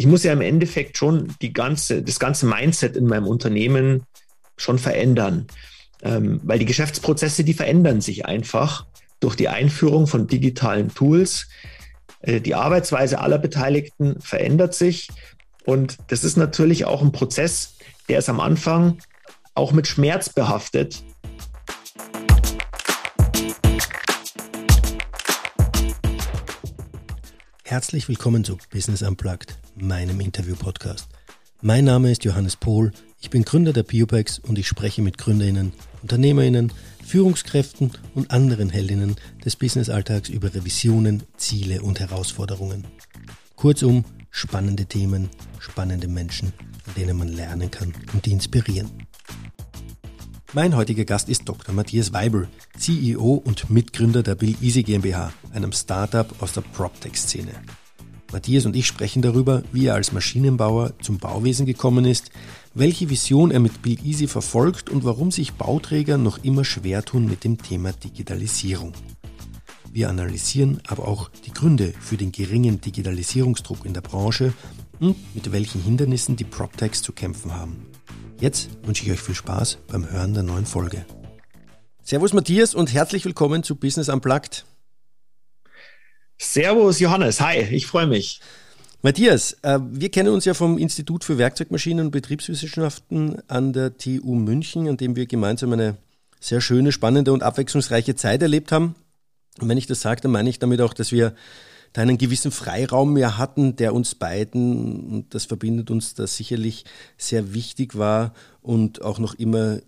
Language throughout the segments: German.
ich muss ja im Endeffekt schon die ganze, das ganze Mindset in meinem Unternehmen schon verändern. Ähm, weil die Geschäftsprozesse, die verändern sich einfach durch die Einführung von digitalen Tools. Äh, die Arbeitsweise aller Beteiligten verändert sich. Und das ist natürlich auch ein Prozess, der ist am Anfang auch mit Schmerz behaftet. Herzlich willkommen zu Business Unplugged, meinem Interview-Podcast. Mein Name ist Johannes Pohl, ich bin Gründer der Biopex und ich spreche mit GründerInnen, UnternehmerInnen, Führungskräften und anderen Heldinnen des Business-Alltags über Revisionen, Ziele und Herausforderungen. Kurzum, spannende Themen, spannende Menschen, an denen man lernen kann und die inspirieren. Mein heutiger Gast ist Dr. Matthias Weibel, CEO und Mitgründer der Bill Easy GmbH, einem Startup aus der PropTech-Szene. Matthias und ich sprechen darüber, wie er als Maschinenbauer zum Bauwesen gekommen ist, welche Vision er mit Bill Easy verfolgt und warum sich Bauträger noch immer schwer tun mit dem Thema Digitalisierung. Wir analysieren aber auch die Gründe für den geringen Digitalisierungsdruck in der Branche und mit welchen Hindernissen die PropTechs zu kämpfen haben. Jetzt wünsche ich euch viel Spaß beim Hören der neuen Folge. Servus Matthias und herzlich willkommen zu Business Unplugged. Servus Johannes, hi, ich freue mich. Matthias, äh, wir kennen uns ja vom Institut für Werkzeugmaschinen und Betriebswissenschaften an der TU München, an dem wir gemeinsam eine sehr schöne, spannende und abwechslungsreiche Zeit erlebt haben. Und wenn ich das sage, dann meine ich damit auch, dass wir da einen gewissen Freiraum mehr hatten, der uns beiden, und das verbindet uns da sicherlich sehr wichtig war und auch noch immer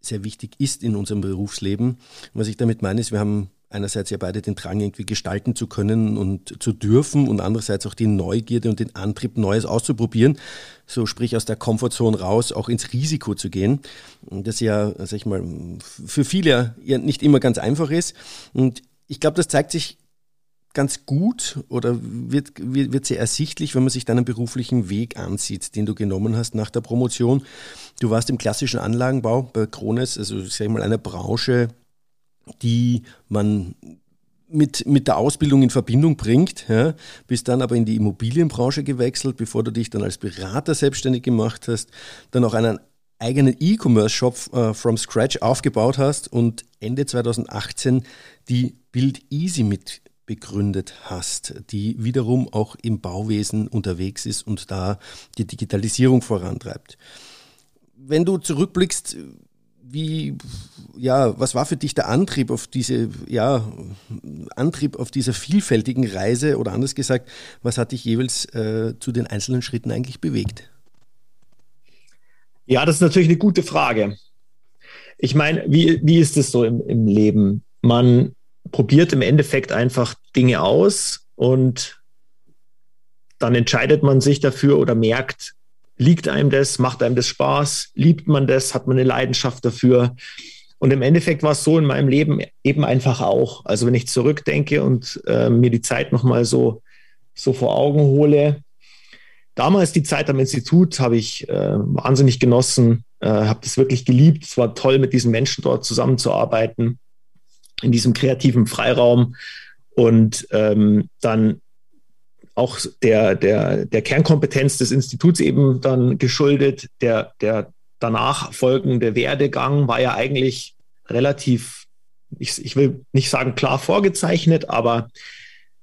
sehr wichtig ist in unserem Berufsleben. Was ich damit meine, ist, wir haben einerseits ja beide den Drang, irgendwie gestalten zu können und zu dürfen und andererseits auch die Neugierde und den Antrieb, Neues auszuprobieren. So sprich aus der Komfortzone raus, auch ins Risiko zu gehen. Das ja, sag ich mal, für viele ja nicht immer ganz einfach ist. Und ich glaube, das zeigt sich ganz gut oder wird, wird, wird sehr ersichtlich, wenn man sich deinen beruflichen Weg ansieht, den du genommen hast nach der Promotion. Du warst im klassischen Anlagenbau bei Krones, also sag ich mal, einer Branche, die man mit, mit der Ausbildung in Verbindung bringt, ja, bist dann aber in die Immobilienbranche gewechselt, bevor du dich dann als Berater selbstständig gemacht hast, dann auch einen eigenen E-Commerce-Shop äh, from scratch aufgebaut hast und Ende 2018 die Build Easy mit begründet hast, die wiederum auch im Bauwesen unterwegs ist und da die Digitalisierung vorantreibt. Wenn du zurückblickst, wie, ja, was war für dich der Antrieb auf diese, ja, Antrieb auf dieser vielfältigen Reise oder anders gesagt, was hat dich jeweils äh, zu den einzelnen Schritten eigentlich bewegt? Ja, das ist natürlich eine gute Frage. Ich meine, wie, wie ist es so im, im Leben? Man probiert im Endeffekt einfach Dinge aus und dann entscheidet man sich dafür oder merkt, liegt einem das, macht einem das Spaß, liebt man das, hat man eine Leidenschaft dafür. Und im Endeffekt war es so in meinem Leben eben einfach auch. Also wenn ich zurückdenke und äh, mir die Zeit nochmal so, so vor Augen hole, damals die Zeit am Institut habe ich äh, wahnsinnig genossen, äh, habe das wirklich geliebt. Es war toll, mit diesen Menschen dort zusammenzuarbeiten in diesem kreativen Freiraum und ähm, dann auch der, der, der Kernkompetenz des Instituts eben dann geschuldet. Der, der danach folgende Werdegang war ja eigentlich relativ, ich, ich will nicht sagen klar vorgezeichnet, aber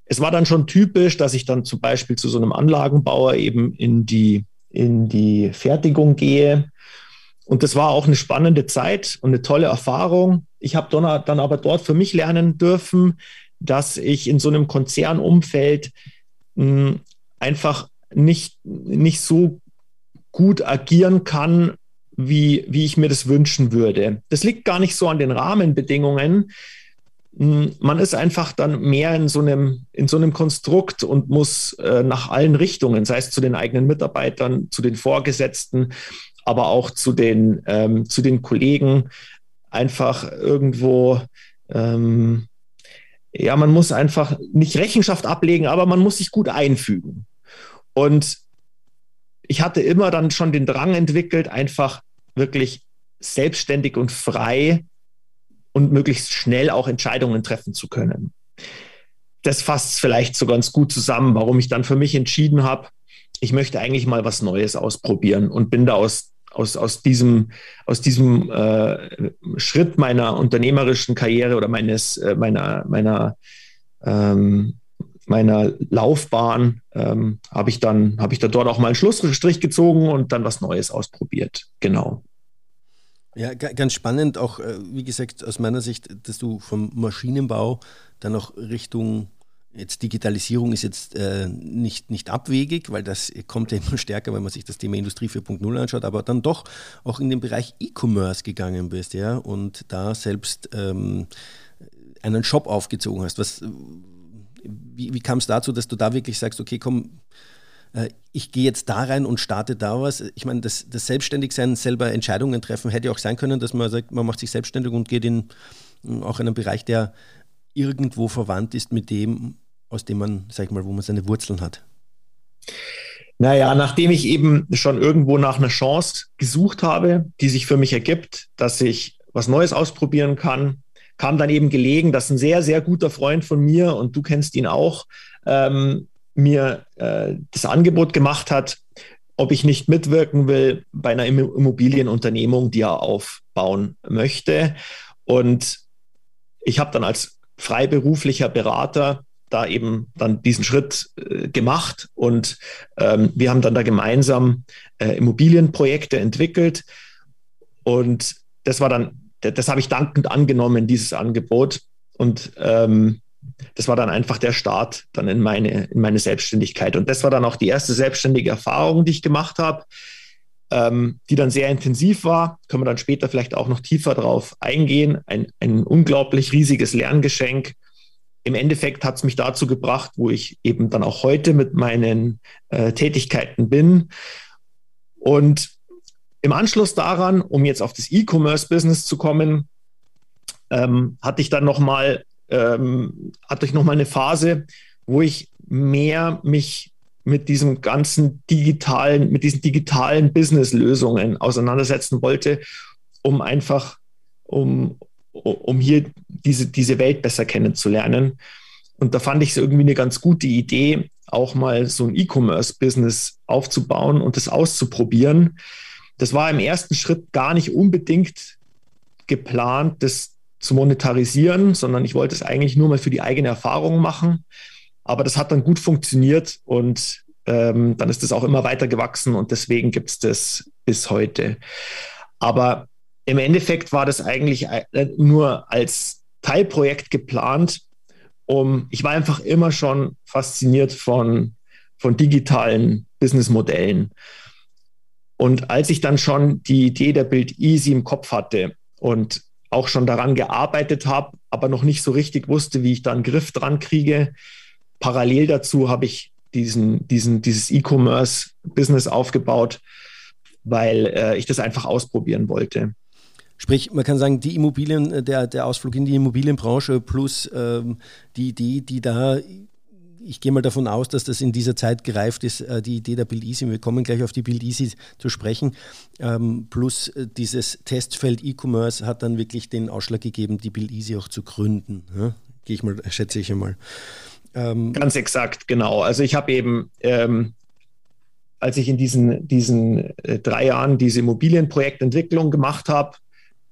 es war dann schon typisch, dass ich dann zum Beispiel zu so einem Anlagenbauer eben in die, in die Fertigung gehe und das war auch eine spannende Zeit und eine tolle Erfahrung. Ich habe dann aber dort für mich lernen dürfen, dass ich in so einem Konzernumfeld mh, hm, einfach nicht, nicht so gut agieren kann, wie, wie ich mir das wünschen würde. Das liegt gar nicht so an den Rahmenbedingungen. Hm, man ist einfach dann mehr in so einem, in so einem Konstrukt und muss äh, nach allen Richtungen, sei es zu den eigenen Mitarbeitern, zu den Vorgesetzten, aber auch zu den, ähm, zu den Kollegen einfach irgendwo, ähm, ja, man muss einfach nicht Rechenschaft ablegen, aber man muss sich gut einfügen. Und ich hatte immer dann schon den Drang entwickelt, einfach wirklich selbstständig und frei und möglichst schnell auch Entscheidungen treffen zu können. Das fasst vielleicht so ganz gut zusammen, warum ich dann für mich entschieden habe, ich möchte eigentlich mal was Neues ausprobieren und bin da aus, aus, aus diesem, aus diesem äh, Schritt meiner unternehmerischen Karriere oder meines, äh, meiner, meiner, ähm, meiner Laufbahn ähm, habe ich dann, habe ich da dort auch mal einen Schlussstrich gezogen und dann was Neues ausprobiert. Genau. Ja, ganz spannend, auch äh, wie gesagt, aus meiner Sicht, dass du vom Maschinenbau dann auch Richtung Jetzt Digitalisierung ist jetzt äh, nicht, nicht abwegig, weil das kommt ja immer stärker, wenn man sich das Thema Industrie 4.0 anschaut, aber dann doch auch in den Bereich E-Commerce gegangen bist, ja, und da selbst ähm, einen Shop aufgezogen hast. Was, wie, wie kam es dazu, dass du da wirklich sagst, okay, komm, äh, ich gehe jetzt da rein und starte da was. Ich meine, das, das Selbstständigsein, selber Entscheidungen treffen, hätte ja auch sein können, dass man sagt, man macht sich selbstständig und geht in auch einen Bereich, der irgendwo verwandt ist mit dem, aus dem man, sag ich mal, wo man seine Wurzeln hat? Naja, nachdem ich eben schon irgendwo nach einer Chance gesucht habe, die sich für mich ergibt, dass ich was Neues ausprobieren kann, kam dann eben gelegen, dass ein sehr, sehr guter Freund von mir, und du kennst ihn auch, ähm, mir äh, das Angebot gemacht hat, ob ich nicht mitwirken will bei einer Immobilienunternehmung, die er aufbauen möchte. Und ich habe dann als freiberuflicher Berater da eben dann diesen Schritt äh, gemacht. Und ähm, wir haben dann da gemeinsam äh, Immobilienprojekte entwickelt. Und das war dann, das habe ich dankend angenommen, dieses Angebot. Und ähm, das war dann einfach der Start dann in meine, in meine Selbstständigkeit. Und das war dann auch die erste selbstständige Erfahrung, die ich gemacht habe, ähm, die dann sehr intensiv war, können wir dann später vielleicht auch noch tiefer drauf eingehen, ein, ein unglaublich riesiges Lerngeschenk, im Endeffekt hat es mich dazu gebracht, wo ich eben dann auch heute mit meinen äh, Tätigkeiten bin. Und im Anschluss daran, um jetzt auf das E-Commerce-Business zu kommen, ähm, hatte ich dann nochmal ähm, noch eine Phase, wo ich mehr mich mit diesem ganzen digitalen, mit diesen digitalen Business-Lösungen auseinandersetzen wollte, um einfach, um, um hier diese, diese Welt besser kennenzulernen. Und da fand ich es irgendwie eine ganz gute Idee, auch mal so ein E-Commerce-Business aufzubauen und das auszuprobieren. Das war im ersten Schritt gar nicht unbedingt geplant, das zu monetarisieren, sondern ich wollte es eigentlich nur mal für die eigene Erfahrung machen. Aber das hat dann gut funktioniert und ähm, dann ist es auch immer weiter gewachsen und deswegen gibt es das bis heute. Aber im Endeffekt war das eigentlich äh, nur als Teilprojekt geplant, um, ich war einfach immer schon fasziniert von, von digitalen Businessmodellen. Und als ich dann schon die Idee der Build Easy im Kopf hatte und auch schon daran gearbeitet habe, aber noch nicht so richtig wusste, wie ich da einen Griff dran kriege, parallel dazu habe ich diesen, diesen, dieses E-Commerce-Business aufgebaut, weil äh, ich das einfach ausprobieren wollte. Sprich, man kann sagen, die Immobilien, äh, der, der Ausflug in die Immobilienbranche plus ähm, die Idee, die da, ich gehe mal davon aus, dass das in dieser Zeit gereift ist, äh, die Idee der Build Easy, wir kommen gleich auf die Build Easy zu sprechen, ähm, plus äh, dieses Testfeld E-Commerce hat dann wirklich den Ausschlag gegeben, die Build Easy auch zu gründen. Ja? Gehe ich mal, schätze ich einmal. Ähm, Ganz exakt, genau. Also ich habe eben ähm, als ich in diesen, diesen äh, drei Jahren diese Immobilienprojektentwicklung gemacht habe,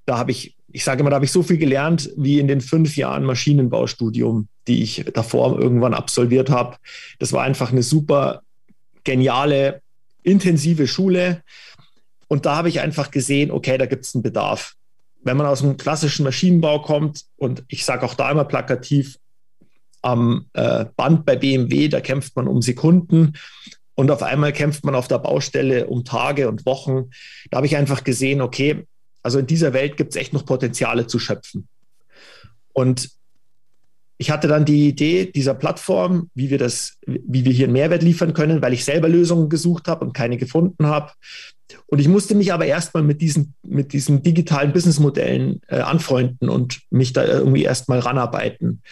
da habe ich, ich sage immer, da habe ich so viel gelernt wie in den fünf Jahren Maschinenbaustudium, die ich davor irgendwann absolviert habe. Das war einfach eine super geniale, intensive Schule. Und da habe ich einfach gesehen, okay, da gibt es einen Bedarf. Wenn man aus dem klassischen Maschinenbau kommt, und ich sage auch da immer plakativ, am äh, Band bei BMW, da kämpft man um Sekunden und auf einmal kämpft man auf der Baustelle um Tage und Wochen. Da habe ich einfach gesehen, okay, also in dieser Welt gibt es echt noch Potenziale zu schöpfen. Und ich hatte dann die Idee dieser Plattform, wie wir das, wie wir hier einen Mehrwert liefern können, weil ich selber Lösungen gesucht habe und keine gefunden habe. Und ich musste mich aber erstmal mit diesen, mit diesen digitalen Businessmodellen äh, anfreunden und mich da irgendwie erstmal ranarbeiten.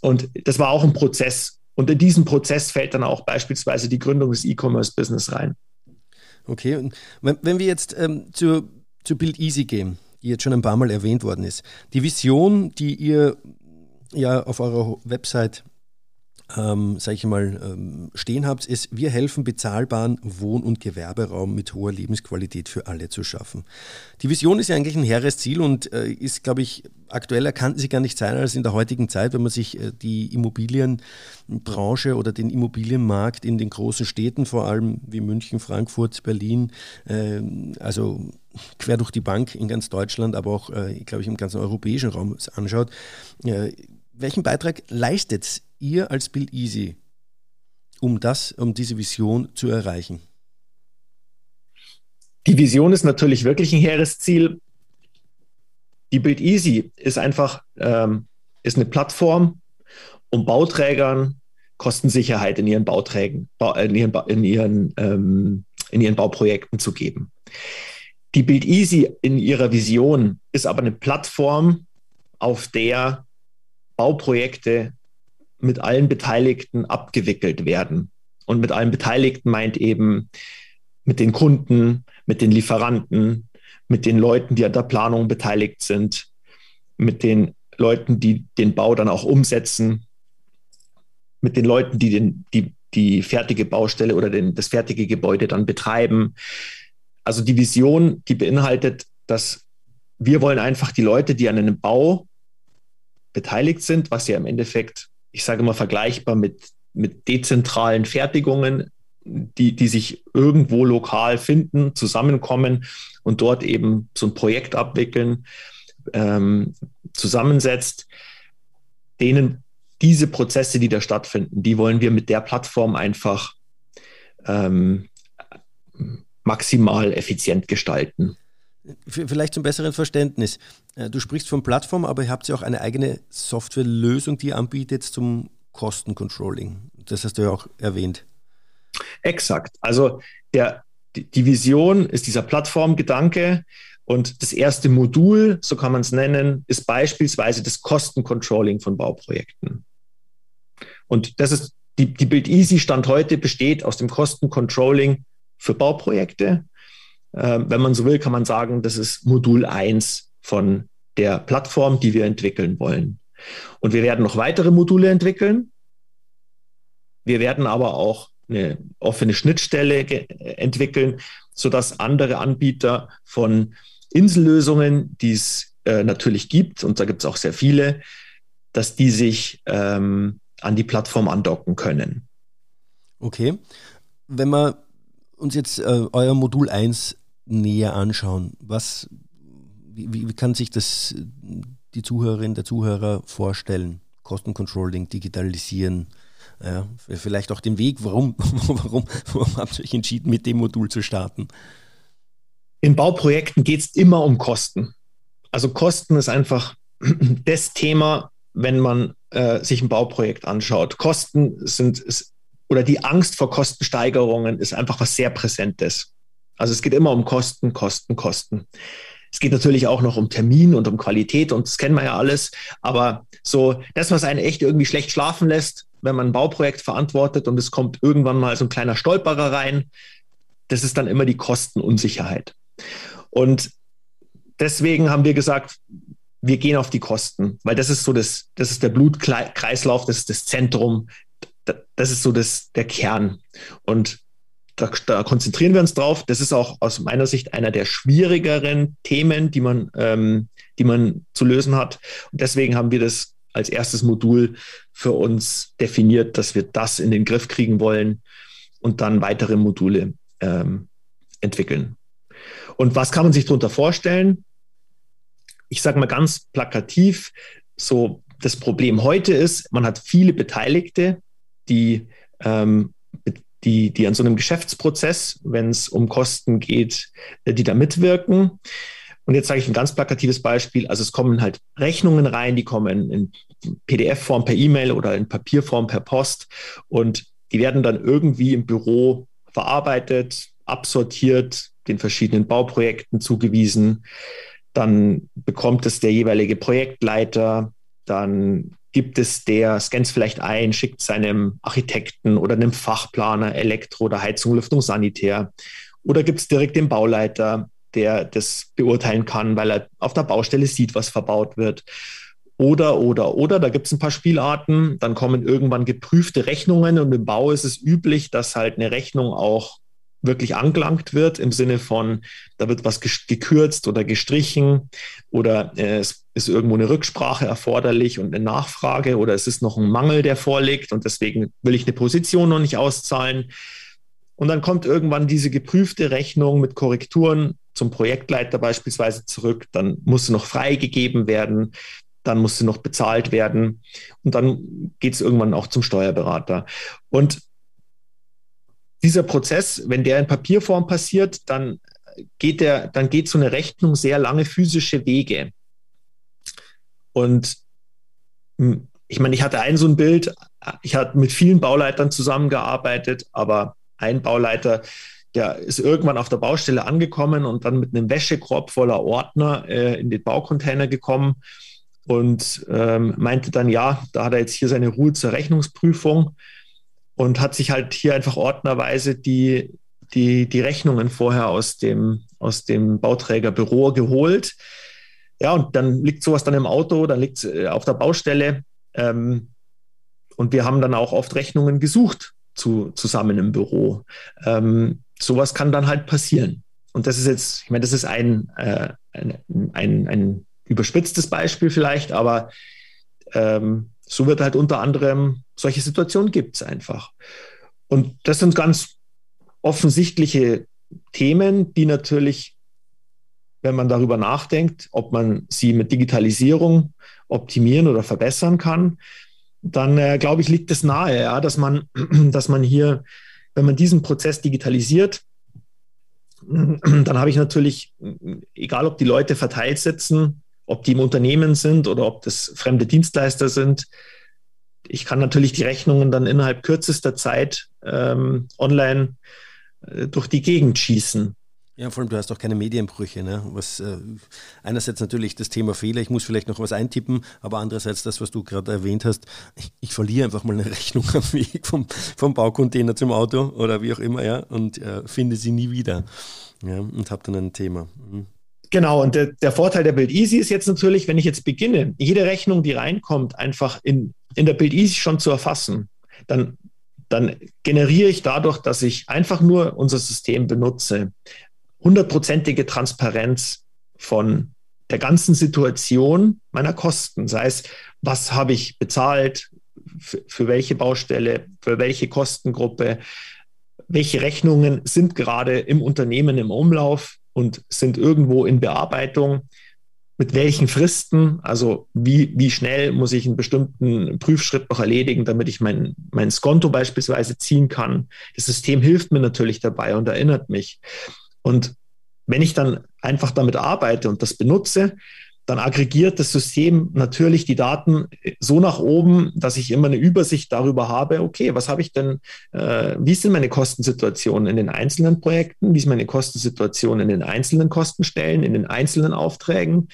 Und das war auch ein Prozess. Und in diesen Prozess fällt dann auch beispielsweise die Gründung des E-Commerce-Business rein. Okay, und wenn wir jetzt ähm, zur zu Build Easy gehen, die jetzt schon ein paar Mal erwähnt worden ist. Die Vision, die ihr ja auf eurer Website ähm, sage ich mal, ähm, stehen habt, ist, wir helfen bezahlbaren Wohn- und Gewerberaum mit hoher Lebensqualität für alle zu schaffen. Die Vision ist ja eigentlich ein hehres Ziel und äh, ist, glaube ich, aktueller kann sie gar nicht sein als in der heutigen Zeit, wenn man sich äh, die Immobilienbranche oder den Immobilienmarkt in den großen Städten, vor allem wie München, Frankfurt, Berlin, äh, also quer durch die Bank in ganz Deutschland, aber auch, äh, glaube ich, im ganzen europäischen Raum anschaut. Äh, welchen Beitrag leistet ihr als Build Easy, um das, um diese Vision zu erreichen? Die Vision ist natürlich wirklich ein hehres Ziel. Die Build Easy ist einfach ähm, ist eine Plattform, um Bauträgern Kostensicherheit in ihren Bauträgen, in ihren, in ihren, ähm, in ihren Bauprojekten zu geben. Die Build Easy in ihrer Vision ist aber eine Plattform, auf der Bauprojekte mit allen Beteiligten abgewickelt werden. Und mit allen Beteiligten meint eben mit den Kunden, mit den Lieferanten, mit den Leuten, die an der Planung beteiligt sind, mit den Leuten, die den Bau dann auch umsetzen, mit den Leuten, die den, die, die fertige Baustelle oder den, das fertige Gebäude dann betreiben. Also die Vision, die beinhaltet, dass wir wollen einfach die Leute, die an einem Bau beteiligt sind, was ja im Endeffekt, ich sage mal, vergleichbar mit, mit dezentralen Fertigungen, die, die sich irgendwo lokal finden, zusammenkommen und dort eben so ein Projekt abwickeln, ähm, zusammensetzt, denen diese Prozesse, die da stattfinden, die wollen wir mit der Plattform einfach ähm, maximal effizient gestalten. Vielleicht zum besseren Verständnis. Äh, du sprichst von Plattform, aber ihr habt ja auch eine eigene Softwarelösung, die ihr anbietet zum Kostencontrolling. Das hast du ja auch erwähnt. Exakt. Also der, die Vision ist dieser Plattformgedanke und das erste Modul, so kann man es nennen, ist beispielsweise das Kostencontrolling von Bauprojekten. Und das ist die, die Build Easy Stand heute besteht aus dem Kostencontrolling für Bauprojekte äh, wenn man so will, kann man sagen, das ist Modul 1 von der Plattform, die wir entwickeln wollen. Und wir werden noch weitere Module entwickeln. Wir werden aber auch eine offene Schnittstelle entwickeln, sodass andere Anbieter von Insellösungen, die es äh, natürlich gibt, und da gibt es auch sehr viele, dass die sich ähm, an die Plattform andocken können. Okay. Wenn wir uns jetzt äh, euer Modul 1 näher anschauen. Was, wie, wie kann sich das die Zuhörerin, der Zuhörer vorstellen? Kostencontrolling, digitalisieren, ja, vielleicht auch den Weg, warum, warum, warum habt ihr euch entschieden, mit dem Modul zu starten? In Bauprojekten geht es immer um Kosten. Also Kosten ist einfach das Thema, wenn man äh, sich ein Bauprojekt anschaut. Kosten sind, ist, oder die Angst vor Kostensteigerungen ist einfach was sehr Präsentes. Also es geht immer um Kosten, Kosten, Kosten. Es geht natürlich auch noch um Termin und um Qualität und das kennen wir ja alles. Aber so das, was einen echt irgendwie schlecht schlafen lässt, wenn man ein Bauprojekt verantwortet und es kommt irgendwann mal so ein kleiner Stolperer rein, das ist dann immer die Kostenunsicherheit. Und deswegen haben wir gesagt, wir gehen auf die Kosten, weil das ist so das, das ist der Blutkreislauf, das ist das Zentrum, das ist so das, der Kern. Und da, da, konzentrieren wir uns drauf. Das ist auch aus meiner Sicht einer der schwierigeren Themen, die man, ähm, die man zu lösen hat. Und deswegen haben wir das als erstes Modul für uns definiert, dass wir das in den Griff kriegen wollen und dann weitere Module ähm, entwickeln. Und was kann man sich darunter vorstellen? Ich sage mal ganz plakativ, so das Problem heute ist, man hat viele Beteiligte, die ähm, die, die an so einem Geschäftsprozess, wenn es um Kosten geht, äh, die da mitwirken. Und jetzt sage ich ein ganz plakatives Beispiel. Also es kommen halt Rechnungen rein, die kommen in PDF-Form per E-Mail oder in Papierform per Post und die werden dann irgendwie im Büro verarbeitet, absortiert, den verschiedenen Bauprojekten zugewiesen. Dann bekommt es der jeweilige Projektleiter, dann gibt es, der scannt vielleicht ein, schickt seinem Architekten oder einem Fachplaner Elektro oder Heizung, Lüftung, Sanitär. Oder gibt es direkt den Bauleiter, der das beurteilen kann, weil er auf der Baustelle sieht, was verbaut wird. oder, oder, oder, da gibt es ein paar Spielarten. Dann kommen irgendwann geprüfte Rechnungen und im Bau ist es üblich, dass halt eine Rechnung auch wirklich angelangt wird, im Sinne von, da wird was gekürzt oder gestrichen oder äh, es ist irgendwo eine Rücksprache erforderlich und eine Nachfrage oder es ist noch ein Mangel, der vorliegt und deswegen will ich eine Position noch nicht auszahlen. Und dann kommt irgendwann diese geprüfte Rechnung mit Korrekturen zum Projektleiter beispielsweise zurück. Dann muss sie noch freigegeben werden. Dann muss sie noch bezahlt werden. Und dann geht es irgendwann auch zum Steuerberater. Und dieser Prozess, wenn der in Papierform passiert, dann geht der, dann geht so eine Rechnung sehr lange physische Wege. Und hm, ich meine, ich hatte ein so ein Bild, ich hatte mit vielen Bauleitern zusammengearbeitet, aber ein Bauleiter, der ist irgendwann auf der Baustelle angekommen und dann mit einem Wäschekorb voller Ordner äh, in den Baucontainer gekommen und ähm, meinte dann, ja, da hat er jetzt hier seine Ruhe zur Rechnungsprüfung und hat sich halt hier einfach ordnerweise die, die, die Rechnungen vorher aus dem, aus dem Bauträgerbüro geholt. Ja, und dann liegt sowas dann im Auto, dann liegt es äh, auf der Baustelle. Ähm, und wir haben dann auch oft Rechnungen gesucht zu, zusammen im Büro. Ähm, sowas kann dann halt passieren. Und das ist jetzt, ich meine, das ist ein, äh, ein, ein, ein überspitztes Beispiel vielleicht, aber ähm, so wird halt unter anderem, solche Situationen gibt es einfach. Und das sind ganz offensichtliche Themen, die natürlich, wenn man darüber nachdenkt, ob man sie mit Digitalisierung optimieren oder verbessern kann, dann äh, glaube ich, liegt es nahe, ja, dass man, dass man hier, wenn man diesen Prozess digitalisiert, dann habe ich natürlich, egal ob die Leute verteilt sitzen, ob die im Unternehmen sind oder ob das fremde Dienstleister sind, ich kann natürlich die Rechnungen dann innerhalb kürzester Zeit ähm, online äh, durch die Gegend schießen. Ja, vor allem du hast auch keine Medienbrüche. Ne? Was, äh, einerseits natürlich das Thema Fehler, ich muss vielleicht noch was eintippen, aber andererseits das, was du gerade erwähnt hast, ich, ich, verliere einfach mal eine Rechnung am Weg vom, vom Baucontainer zum Auto oder wie auch immer, ja, und äh, finde sie nie wieder. Ja, und habe dann ein Thema. Mhm. Genau, und der, der Vorteil der Build Easy ist jetzt natürlich, wenn ich jetzt beginne, jede Rechnung, die reinkommt, einfach in, in der Build Easy schon zu erfassen, dann, dann generiere ich dadurch, dass ich einfach nur unser System benutze, hundertprozentige Transparenz von der ganzen Situation meiner Kosten, sei es, was habe ich bezahlt, für, welche Baustelle, für welche Kostengruppe, welche Rechnungen sind gerade im Unternehmen im Umlauf, und sind irgendwo in Bearbeitung. Mit welchen Fristen, also wie, wie schnell muss ich einen bestimmten Prüfschritt noch erledigen, damit ich mein, mein Skonto beispielsweise ziehen kann. Das System hilft mir natürlich dabei und erinnert mich. Und wenn ich dann einfach damit arbeite und das benutze, dann aggregiert das System natürlich die Daten so nach oben, dass ich immer eine Übersicht darüber habe, okay, was habe ich denn, äh, wie sind meine Kostensituationen in den einzelnen Projekten, wie ist meine Kostensituation in den einzelnen Kostenstellen, in den einzelnen Aufträgen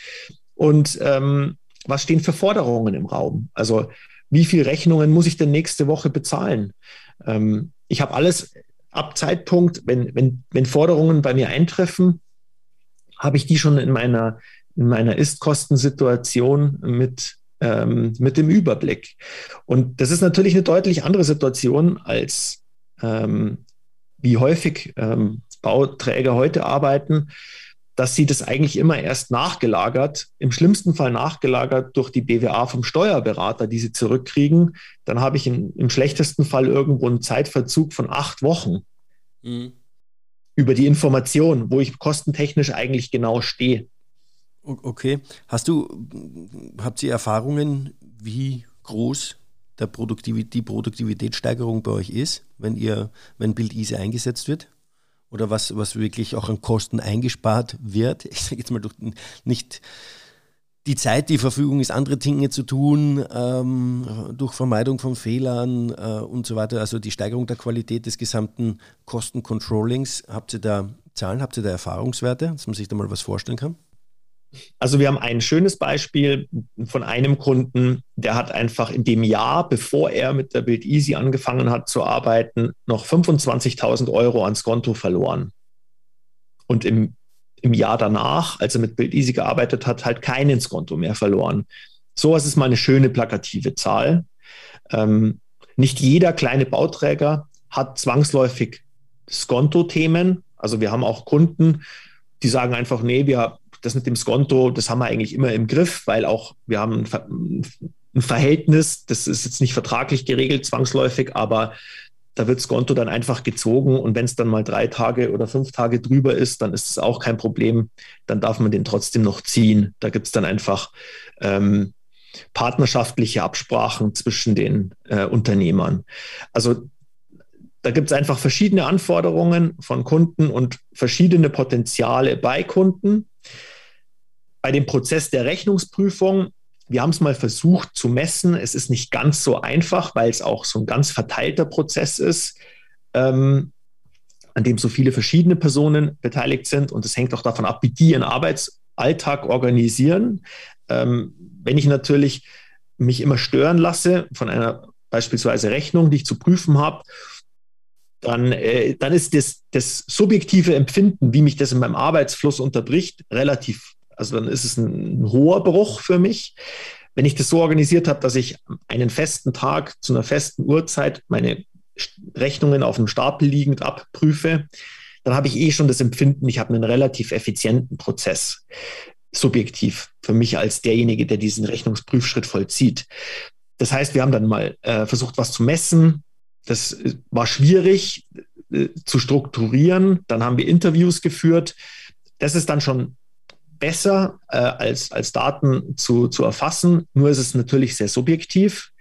und ähm, was stehen für Forderungen im Raum? Also wie viele Rechnungen muss ich denn nächste Woche bezahlen? Ähm, ich habe alles ab Zeitpunkt, wenn, wenn, wenn Forderungen bei mir eintreffen, habe ich die schon in meiner in meiner Ist-Kostensituation mit, ähm, mit dem Überblick. Und das ist natürlich eine deutlich andere Situation als ähm, wie häufig ähm, Bauträger heute arbeiten, dass sie das eigentlich immer erst nachgelagert, im schlimmsten Fall nachgelagert durch die BWA vom Steuerberater, die sie zurückkriegen. Dann habe ich in, im schlechtesten Fall irgendwo einen Zeitverzug von acht Wochen mhm. über die Information, wo ich kostentechnisch eigentlich genau stehe. Okay. Hast du, habt ihr Erfahrungen, wie groß der Produktivität, die Produktivitätssteigerung bei euch ist, wenn ihr, wenn Build Easy eingesetzt wird? Oder was, was wirklich auch an Kosten eingespart wird? Ich sage jetzt mal durch nicht die Zeit, die Verfügung ist, andere Dinge zu tun, ähm, durch Vermeidung von Fehlern äh, und so weiter. Also die Steigerung der Qualität des gesamten Kostencontrollings. Habt ihr da Zahlen, habt ihr da Erfahrungswerte, dass man sich da mal was vorstellen kann? Also wir haben ein schönes Beispiel von einem Kunden, der hat einfach in dem Jahr, bevor er mit der Build Easy angefangen hat zu arbeiten, noch 25.000 Euro ans Konto verloren. Und im, im Jahr danach, als er mit Build Easy gearbeitet hat, halt kein ins Konto mehr verloren. Sowas ist mal eine schöne plakative Zahl. Ähm, nicht jeder kleine Bauträger hat zwangsläufig Skonto-Themen. Also wir haben auch Kunden, die sagen einfach, nee, wir, das mit dem Skonto, das haben wir eigentlich immer im Griff, weil auch wir haben ein, Verhältnis, das ist jetzt nicht vertraglich geregelt zwangsläufig, aber da wird Skonto dann einfach gezogen und wenn es dann mal drei Tage oder fünf Tage drüber ist, dann ist es auch kein Problem. Dann darf man den trotzdem noch ziehen. Da gibt es dann einfach ähm, partnerschaftliche Absprachen zwischen den äh, Unternehmern. Also da gibt es einfach verschiedene Anforderungen von Kunden und verschiedene Potenziale bei Kunden. Bei dem Prozess der Rechnungsprüfung, wir haben es mal versucht zu messen. Es ist nicht ganz so einfach, weil es auch so ein ganz verteilter Prozess ist, ähm, an dem so viele verschiedene Personen beteiligt sind. Und es hängt auch davon ab, wie die ihren Arbeitsalltag organisieren. Ähm, wenn ich natürlich mich immer stören lasse von einer beispielsweise Rechnung, die ich zu prüfen habe dann, äh, dann ist das, das subjektive Empfinden, wie mich das in meinem Arbeitsfluss unterbricht, relativ, also dann ist es ein, ein hoher Bruch für mich. Wenn ich das so organisiert habe, dass ich einen festen Tag zu einer festen Uhrzeit meine Rechnungen auf dem Stapel liegend abprüfe, dann habe ich eh schon das Empfinden, ich habe einen relativ effizienten Prozess, subjektiv für mich als derjenige, der diesen Rechnungsprüfschritt vollzieht. Das heißt, wir haben dann mal äh, versucht, was zu messen, das war schwierig äh, zu strukturieren. Dann haben wir Interviews geführt. Das ist dann schon besser äh, als, als Daten zu, zu erfassen. Nur ist es natürlich sehr subjektiv.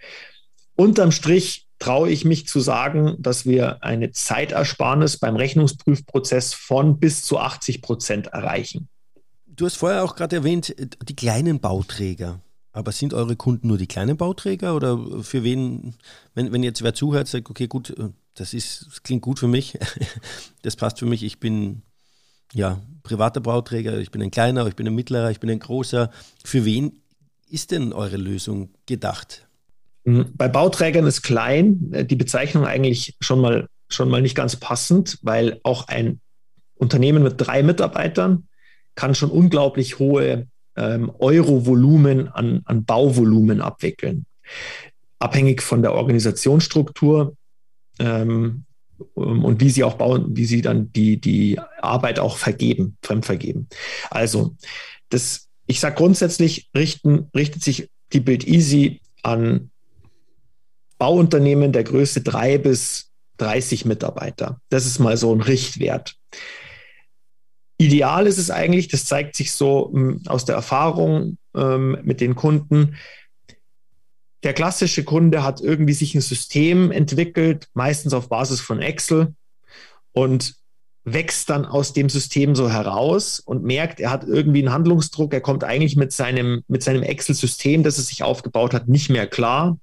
Unterm Strich traue ich mich zu sagen, dass wir eine Zeitersparnis beim Rechnungsprüfprozess von bis zu 80 Prozent erreichen. Du hast vorher auch gerade erwähnt, die kleinen Bauträger. Aber sind eure Kunden nur die kleinen Bauträger oder für wen, wenn, wenn jetzt wer zuhört, sagt, okay, gut, äh, das, ist, das klingt gut für mich, das passt für mich, ich bin ja privater Bauträger, ich bin ein kleiner, ich bin ein mittlerer, ich bin ein großer. Für wen ist denn eure Lösung gedacht? Mhm. Bei Bauträgern ist klein äh, die Bezeichnung eigentlich schon mal, schon mal nicht ganz passend, weil auch ein Unternehmen mit drei Mitarbeitern kann schon unglaublich hohe ähm, Euro-Volumen an, an Bauvolumen abwickeln. Abhängig von der Organisationsstruktur ähm, und wie sie auch bauen, wie sie dann die, die Arbeit auch vergeben, fremdvergeben. Also, das, ich sage grundsätzlich, richten, richtet sich die Build Easy an Bauunternehmen der Größe drei bis 30 Mitarbeiter. Das ist mal so ein Richtwert. Ideal ist es eigentlich, das zeigt sich so ähm, aus der Erfahrung ähm, mit den Kunden. Der klassische Kunde hat irgendwie sich ein System entwickelt, meistens auf Basis von Excel und wächst dann aus dem System so heraus und merkt, er hat irgendwie einen Handlungsdruck, er kommt eigentlich mit seinem, mit seinem Excel-System, das er sich aufgebaut hat, nicht mehr klar.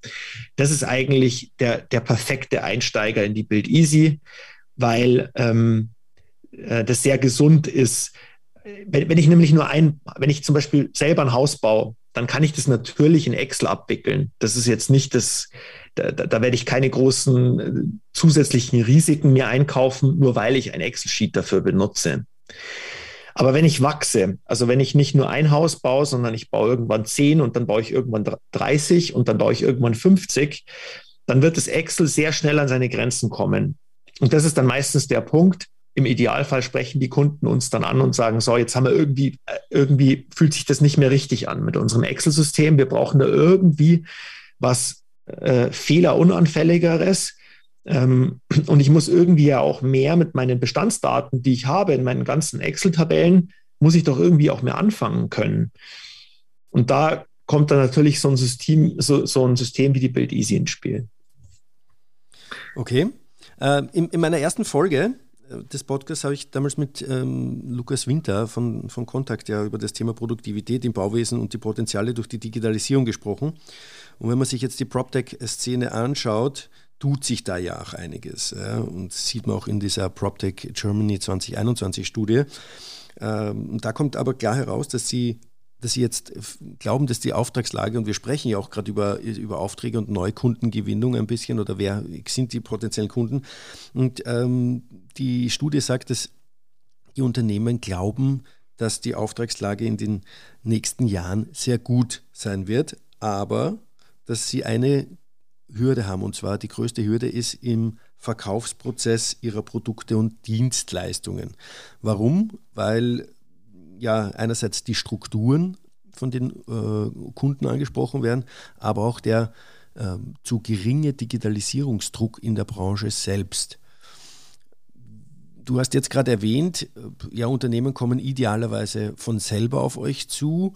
Das ist eigentlich der, der perfekte Einsteiger in die Build Easy, weil ähm, äh, das sehr gesund ist. Wenn, wenn ich nämlich nur ein, wenn ich zum Beispiel selber ein Haus baue, dann kann ich das natürlich in Excel abwickeln. Das ist jetzt nicht das, da, da werde ich keine großen äh, zusätzlichen Risiken mir einkaufen, nur weil ich ein Excel-Sheet dafür benutze. Aber wenn ich wachse, also wenn ich nicht nur ein Haus baue, sondern ich baue irgendwann zehn und dann baue ich irgendwann 30 und dann baue ich irgendwann 50, dann wird das Excel sehr schnell an seine Grenzen kommen. Und das ist dann meistens der Punkt, im Idealfall sprechen die Kunden uns dann an und sagen, so, jetzt haben wir irgendwie, äh, irgendwie fühlt sich das nicht mehr richtig an mit unserem Excel-System. Wir brauchen da irgendwie was äh, fehlerunanfälligeres. Ähm, und ich muss irgendwie ja auch mehr mit meinen Bestandsdaten, die ich habe in meinen ganzen Excel-Tabellen, muss ich doch irgendwie auch mehr anfangen können. Und da kommt dann natürlich so ein System, so, so ein System wie die Build Easy ins Spiel. Okay. Äh, in, in meiner ersten Folge des Podcasts habe ich damals mit ähm, Lukas Winter von, von Kontakt ja über das Thema Produktivität im Bauwesen und die Potenziale durch die Digitalisierung gesprochen. Und wenn man sich jetzt die PropTech-Szene anschaut, tut sich da ja auch einiges. Ja, und sieht man auch in dieser PropTech Germany 2021-Studie. Ähm, da kommt aber klar heraus, dass sie dass Sie jetzt glauben, dass die Auftragslage, und wir sprechen ja auch gerade über, über Aufträge und Neukundengewinnung ein bisschen, oder wer sind die potenziellen Kunden? Und ähm, die Studie sagt, dass die Unternehmen glauben, dass die Auftragslage in den nächsten Jahren sehr gut sein wird. aber dass sie eine Hürde haben. Und zwar die größte Hürde ist im Verkaufsprozess ihrer Produkte und Dienstleistungen. Warum? Weil ja einerseits die Strukturen von den äh, Kunden angesprochen werden, aber auch der äh, zu geringe Digitalisierungsdruck in der Branche selbst. Du hast jetzt gerade erwähnt, äh, ja, Unternehmen kommen idealerweise von selber auf euch zu.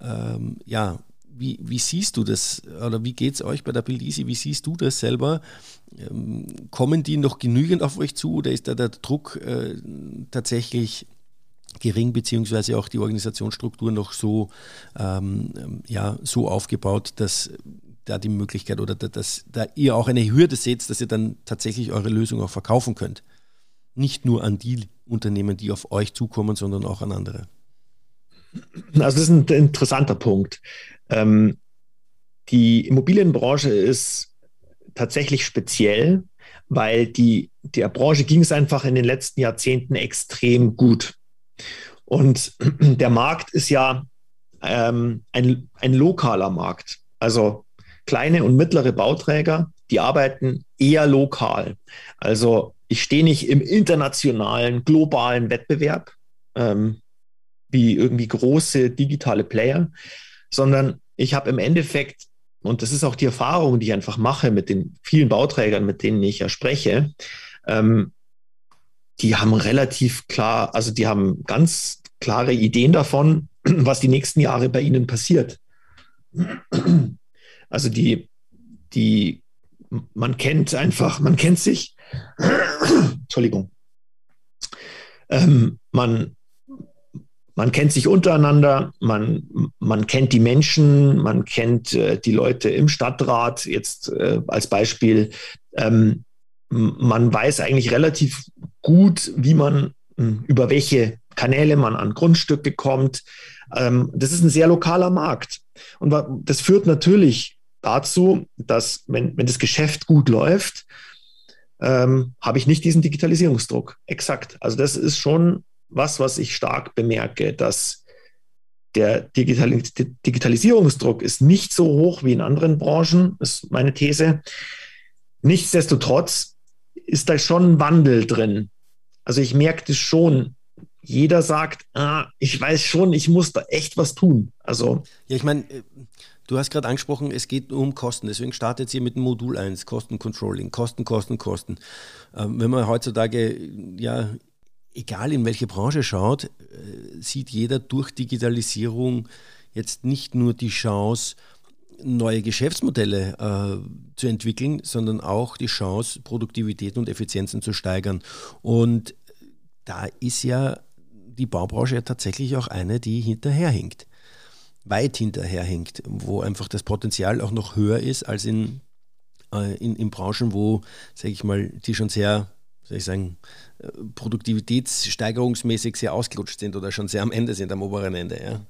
Ähm, ja, wie, wie, siehst du das oder wie geht es euch bei der Build Easy? Wie siehst du das selber? Ähm, kommen die noch genügend auf euch zu oder ist da der Druck äh, tatsächlich gering, beziehungsweise auch die Organisationsstruktur noch so, ähm, ja, so aufgebaut, dass da die Möglichkeit oder dass da ihr auch eine Hürde seht, dass ihr dann tatsächlich eure Lösung auch verkaufen könnt? Nicht nur an die Unternehmen, die auf euch zukommen, sondern auch an andere. Also das ist ein interessanter Punkt. Ähm, die Immobilienbranche ist tatsächlich speziell, weil die, der Branche ging es einfach in den letzten Jahrzehnten extrem gut. Und der Markt ist ja ähm, ein, ein lokaler Markt. Also kleine und mittlere Bauträger, die arbeiten eher lokal. Also ich stehe nicht im internationalen, globalen Wettbewerb ähm, wie irgendwie große digitale Player, sondern ich habe im Endeffekt, und das ist auch die Erfahrung, die ich einfach mache mit den vielen Bauträgern, mit denen ich ja spreche, ähm, die haben relativ klar, also die haben ganz klare Ideen davon, was die nächsten Jahre bei ihnen passiert. Also die, die, man kennt einfach, man kennt sich, Entschuldigung, ähm, man, man kennt sich untereinander, man, man kennt die Menschen, man kennt äh, die Leute im Stadtrat, jetzt äh, als Beispiel. Ähm, man weiß eigentlich relativ gut, wie man, über welche Kanäle man an Grundstücke kommt. Ähm, das ist ein sehr lokaler Markt. Und das führt natürlich dazu, dass wenn, wenn das Geschäft gut läuft, ähm, habe ich nicht diesen Digitalisierungsdruck. Exakt. Also das ist schon was, was ich stark bemerke, dass der Digital Digitalisierungsdruck ist nicht so hoch wie in anderen Branchen, ist meine These. Nichtsdestotrotz ist da schon ein Wandel drin. Also ich merke das schon. Jeder sagt, ah, ich weiß schon, ich muss da echt was tun. Also ja, ich meine, äh, du hast gerade angesprochen, es geht um Kosten. Deswegen startet es hier mit Modul 1, Kostencontrolling, Kosten, Kosten, Kosten. Ähm, wenn man heutzutage ja egal in welche Branche schaut, äh, sieht jeder durch Digitalisierung jetzt nicht nur die Chance, neue Geschäftsmodelle äh, zu entwickeln, sondern auch die Chance, Produktivität und Effizienzen zu steigern. Und da ist ja die Baubranche ja tatsächlich auch eine, die hinterherhinkt. Weit hinterherhinkt, wo einfach das Potenzial auch noch höher ist als in, äh, in, in Branchen, wo, sage ich mal, die schon sehr soll ich sagen, äh, produktivitätssteigerungsmäßig sehr ausgelutscht sind oder schon sehr am Ende sind, am oberen Ende. Ja.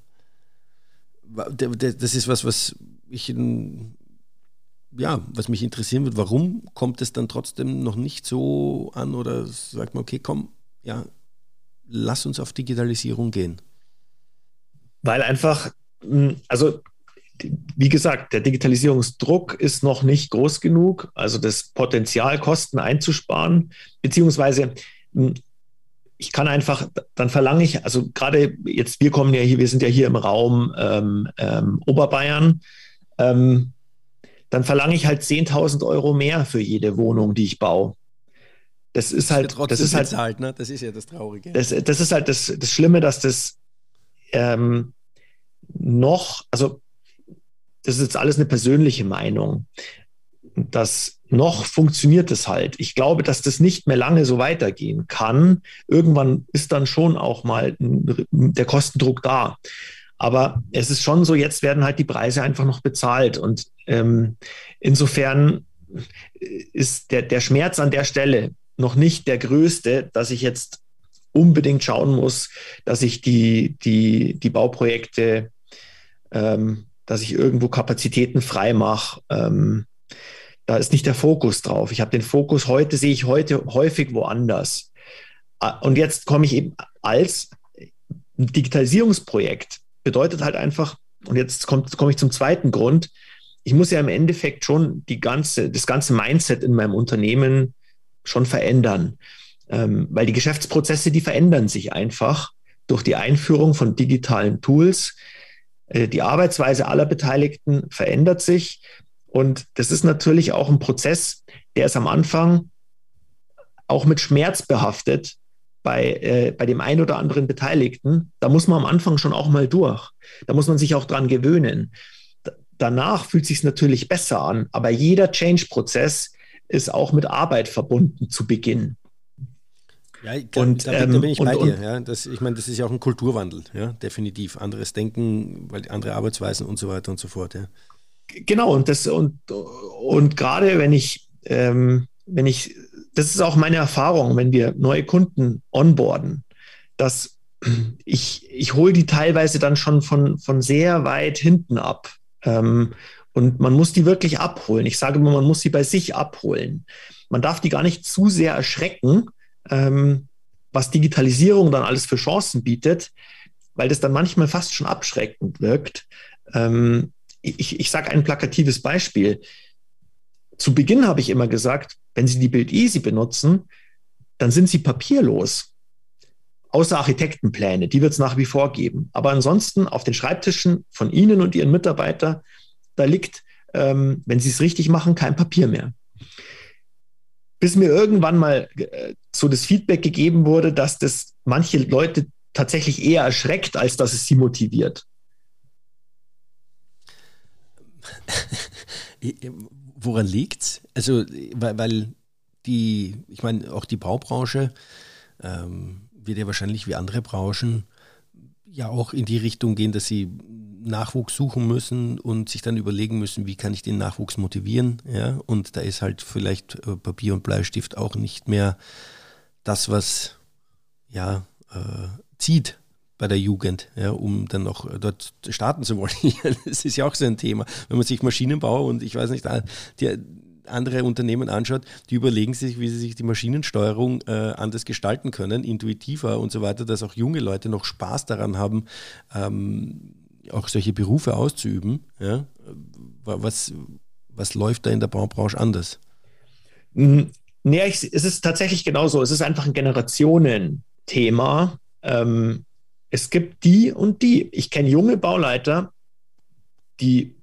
Das ist was, was ich ja, was mich interessieren wird, warum kommt es dann trotzdem noch nicht so an oder sagt man, okay, komm, ja, lass uns auf Digitalisierung gehen? Weil einfach, also wie gesagt, der Digitalisierungsdruck ist noch nicht groß genug, also das Potenzial, Kosten einzusparen, beziehungsweise hm, ich kann einfach, dann verlange ich, also gerade jetzt, wir kommen ja hier, wir sind ja hier im Raum ähm, ähm, Oberbayern, ähm, dann verlange ich halt 10.000 Euro mehr für jede Wohnung, die ich baue. Das ist halt, das ist halt, halt ne? das ist ja das Traurige. Das, das ist halt das, das Schlimme, dass das ähm, noch, also das ist jetzt alles eine persönliche Meinung. Das noch funktioniert es halt. Ich glaube, dass das nicht mehr lange so weitergehen kann. Irgendwann ist dann schon auch mal der Kostendruck da. Aber es ist schon so, jetzt werden halt die Preise einfach noch bezahlt. Und ähm, insofern ist der, der Schmerz an der Stelle noch nicht der größte, dass ich jetzt unbedingt schauen muss, dass ich die, die, die Bauprojekte ähm, dass ich irgendwo Kapazitäten frei mache. Ähm, da ist nicht der Fokus drauf. Ich habe den Fokus heute, sehe ich heute häufig woanders. Ah, und jetzt komme ich eben als Digitalisierungsprojekt, bedeutet halt einfach, und jetzt komme ich zum zweiten Grund, ich muss ja im Endeffekt schon die ganze, das ganze Mindset in meinem Unternehmen schon verändern. Ähm, weil die Geschäftsprozesse, die verändern sich einfach durch die Einführung von digitalen Tools. Äh, die Arbeitsweise aller Beteiligten verändert sich. Und das ist natürlich auch ein Prozess, der ist am Anfang auch mit Schmerz behaftet bei, äh, bei dem einen oder anderen Beteiligten. Da muss man am Anfang schon auch mal durch. Da muss man sich auch dran gewöhnen. danach fühlt sich natürlich besser an, aber jeder Change-Prozess ist auch mit Arbeit verbunden zu Beginn. Ja, glaub, und, da, da, bin ich ähm, bei und, dir. Ja. Das, ich meine, das ist ja auch ein Kulturwandel, ja, definitiv. Anderes Denken, weil andere Arbeitsweisen und so weiter und so fort. Ja. Genau, und das und, und gerade wenn ich, ähm, wenn ich, das ist auch meine Erfahrung, wenn wir neue Kunden onboarden, dass ich, ich hole die teilweise dann schon von, von sehr weit hinten ab. Ähm, und man muss die wirklich abholen. Ich sage immer, man muss sie bei sich abholen. Man darf die gar nicht zu sehr erschrecken, ähm, was Digitalisierung dann alles für Chancen bietet, weil das dann manchmal fast schon abschreckend wirkt. Ähm, ich ich sage ein plakatives Beispiel. Zu Beginn habe ich immer gesagt, wenn Sie die Bild Easy benutzen, dann sind Sie papierlos. Außer Architektenpläne, die wird es nach wie vor geben. Aber ansonsten auf den Schreibtischen von Ihnen und Ihren Mitarbeitern, da liegt, ähm, wenn Sie es richtig machen, kein Papier mehr bis mir irgendwann mal äh, so das Feedback gegeben wurde, dass das manche Leute tatsächlich eher erschreckt, als dass es sie motiviert. Woran liegt's? Also, weil, weil die, ich meine, auch die Baubranche ähm, wird ja wahrscheinlich wie andere Branchen ja auch in die Richtung gehen, dass sie Nachwuchs suchen müssen und sich dann überlegen müssen, wie kann ich den Nachwuchs motivieren. Ja? Und da ist halt vielleicht äh, Papier und Bleistift auch nicht mehr das, was ja, äh, zieht bei der Jugend, ja, um dann noch dort starten zu wollen. das ist ja auch so ein Thema. Wenn man sich Maschinenbau und ich weiß nicht, die, andere Unternehmen anschaut, die überlegen sich, wie sie sich die Maschinensteuerung äh, anders gestalten können, intuitiver und so weiter, dass auch junge Leute noch Spaß daran haben, ähm, auch solche Berufe auszuüben. Ja? Was, was läuft da in der Baubranche anders? Hm, nee, es ist tatsächlich genauso. Es ist einfach ein Generationenthema. Ähm, es gibt die und die. Ich kenne junge Bauleiter, die,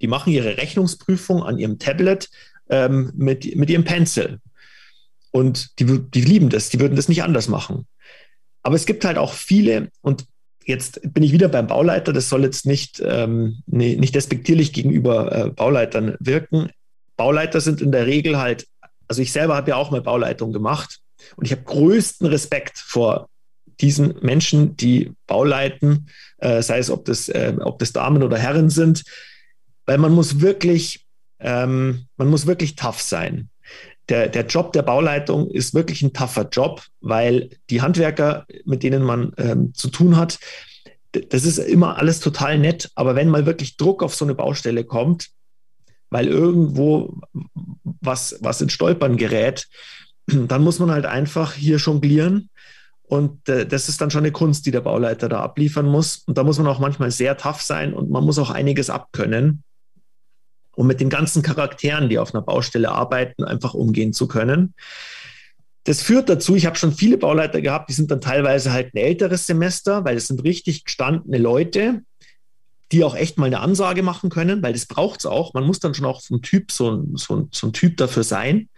die machen ihre Rechnungsprüfung an ihrem Tablet ähm, mit, mit ihrem Pencil. Und die, die lieben das, die würden das nicht anders machen. Aber es gibt halt auch viele, und jetzt bin ich wieder beim Bauleiter, das soll jetzt nicht, ähm, nee, nicht despektierlich gegenüber äh, Bauleitern wirken. Bauleiter sind in der Regel halt, also ich selber habe ja auch mal Bauleitung gemacht und ich habe größten Respekt vor diesen Menschen, die Bauleiten, äh, sei es ob das, äh, ob das Damen oder Herren sind, weil man muss wirklich, ähm, man muss wirklich tough sein der, der Job der Bauleitung ist wirklich ein tougher Job, weil die Handwerker, mit denen man ähm, zu tun hat, das ist immer alles total nett, aber wenn mal wirklich Druck auf so eine Baustelle kommt, weil irgendwo was, was in Stolpern gerät, dann muss man halt einfach hier jonglieren. Und äh, das ist dann schon eine Kunst, die der Bauleiter da abliefern muss. Und da muss man auch manchmal sehr tough sein und man muss auch einiges abkönnen um mit den ganzen Charakteren, die auf einer Baustelle arbeiten, einfach umgehen zu können. Das führt dazu, ich habe schon viele Bauleiter gehabt, die sind dann teilweise halt ein älteres Semester, weil es sind richtig gestandene Leute, die auch echt mal eine Ansage machen können, weil das braucht es auch. Man muss dann schon auch vom Typ so ein, so, ein, so ein Typ dafür sein.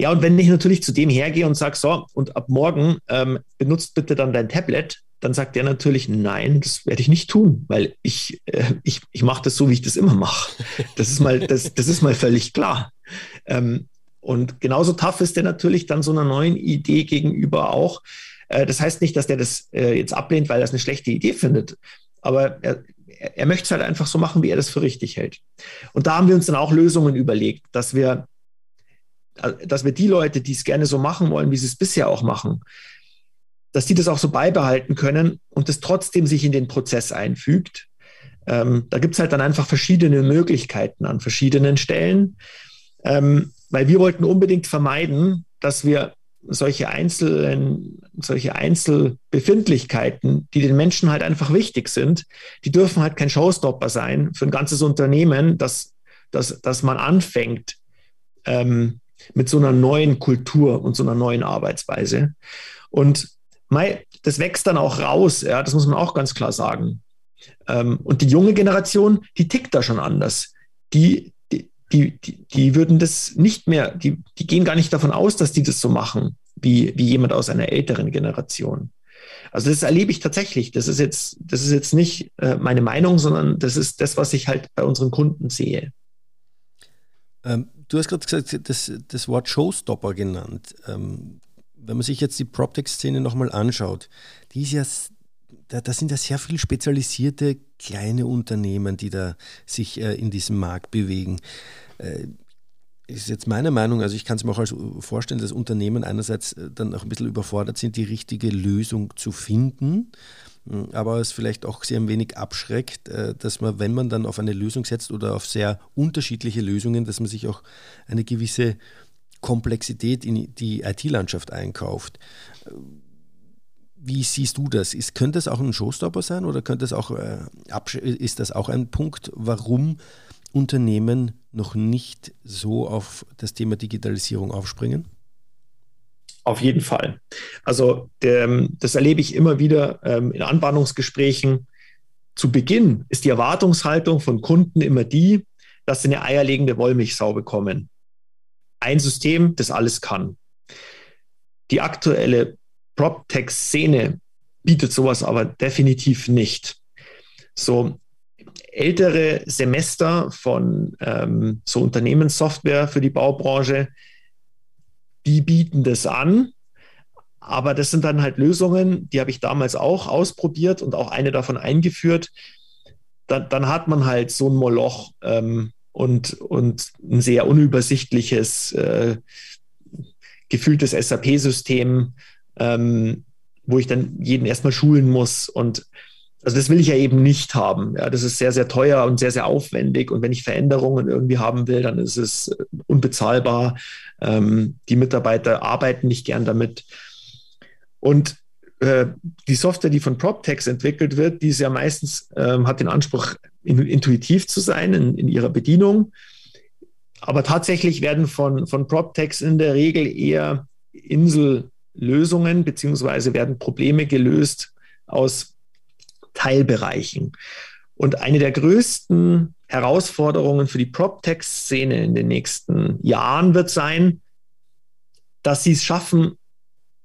Ja, und wenn ich natürlich zu dem hergehe und sage, so, und ab morgen ähm, benutzt bitte dann dein Tablet, dann sagt er natürlich, nein, das werde ich nicht tun, weil ich, äh, ich, ich mache das so, wie ich das immer mache. Das ist mal, das, das ist mal völlig klar. Ähm, und genauso tough ist der natürlich dann so einer neuen Idee gegenüber auch. Äh, das heißt nicht, dass der das äh, jetzt ablehnt, weil er es eine schlechte Idee findet. Aber er, er möchte es halt einfach so machen, wie er das für richtig hält. Und da haben wir uns dann auch Lösungen überlegt, dass wir, äh, dass wir die Leute, die es gerne so machen wollen, wie sie es bisher auch machen, dass die das auch so beibehalten können und es trotzdem sich in den Prozess einfügt. Ähm, da gibt es halt dann einfach verschiedene Möglichkeiten an verschiedenen Stellen, ähm, weil wir wollten unbedingt vermeiden, dass wir solche einzelnen solche Einzelbefindlichkeiten, die den Menschen halt einfach wichtig sind, die dürfen halt kein Showstopper sein für ein ganzes Unternehmen, dass, dass, dass man anfängt ähm, mit so einer neuen Kultur und so einer neuen Arbeitsweise. Und mei, das wächst dann auch raus, ja, das muss man auch ganz klar sagen. Ähm, und die junge Generation, die tickt da schon anders. Die, die, die, die würden das nicht mehr, die, die gehen gar nicht davon aus, dass die das so machen, wie, wie jemand aus einer älteren Generation. Also das erlebe ich tatsächlich. Das ist jetzt, das ist jetzt nicht äh, meine Meinung, sondern das ist das, was ich halt bei unseren Kunden sehe. Ähm, du hast gerade gesagt, das, das Wort Showstopper genannt. Ähm, wenn man sich jetzt die PropTech-Szene nochmal anschaut, die ist ja, da, da, sind ja sehr viel spezialisierte kleine Unternehmen, die da sich äh, in diesem Markt bewegen. Äh, ist jetzt meine Meinung, also ich kann es mir auch als vorstellen, dass Unternehmen einerseits äh, dann auch ein bisschen überfordert sind, die richtige Lösung zu finden, hm, aber es vielleicht auch sehr ein wenig abschreckt, äh, dass man, wenn man dann auf eine Lösung setzt oder auf sehr unterschiedliche Lösungen, dass man sich auch eine gewisse Komplexität in die IT-Landschaft einkauft. Wie siehst du das? Ist, könnte das auch ein Showstopper sein oder könnte das auch, äh, ist das auch ein Punkt, warum Unternehmen noch nicht so auf das Thema Digitalisierung aufspringen? Auf jeden Fall. Also der, das erlebe ich immer wieder ähm, in Anbahnungsgesprächen. Zu Beginn ist die Erwartungshaltung von Kunden immer die, dass sie eine eierlegende Wollmilchsau bekommen ein System, das alles kann. Die aktuelle PropTech-Szene bietet sowas aber definitiv nicht. So ältere Semester von ähm, so Unternehmenssoftware für die Baubranche, die bieten das an. Aber das sind dann halt Lösungen, die habe ich damals auch ausprobiert und auch eine davon eingeführt. Dann, dann hat man halt so ein Moloch, ähm, und, und ein sehr unübersichtliches, äh, gefühltes SAP-System, ähm, wo ich dann jeden erstmal schulen muss. Und also das will ich ja eben nicht haben. Ja, das ist sehr, sehr teuer und sehr, sehr aufwendig. Und wenn ich Veränderungen irgendwie haben will, dann ist es unbezahlbar. Ähm, die Mitarbeiter arbeiten nicht gern damit. Und äh, die Software, die von PropTex entwickelt wird, die ist ja meistens, ähm, hat den Anspruch, intuitiv zu sein in, in ihrer Bedienung. Aber tatsächlich werden von, von PropTex in der Regel eher Insellösungen beziehungsweise werden Probleme gelöst aus Teilbereichen. Und eine der größten Herausforderungen für die PropTech-Szene in den nächsten Jahren wird sein, dass sie es schaffen,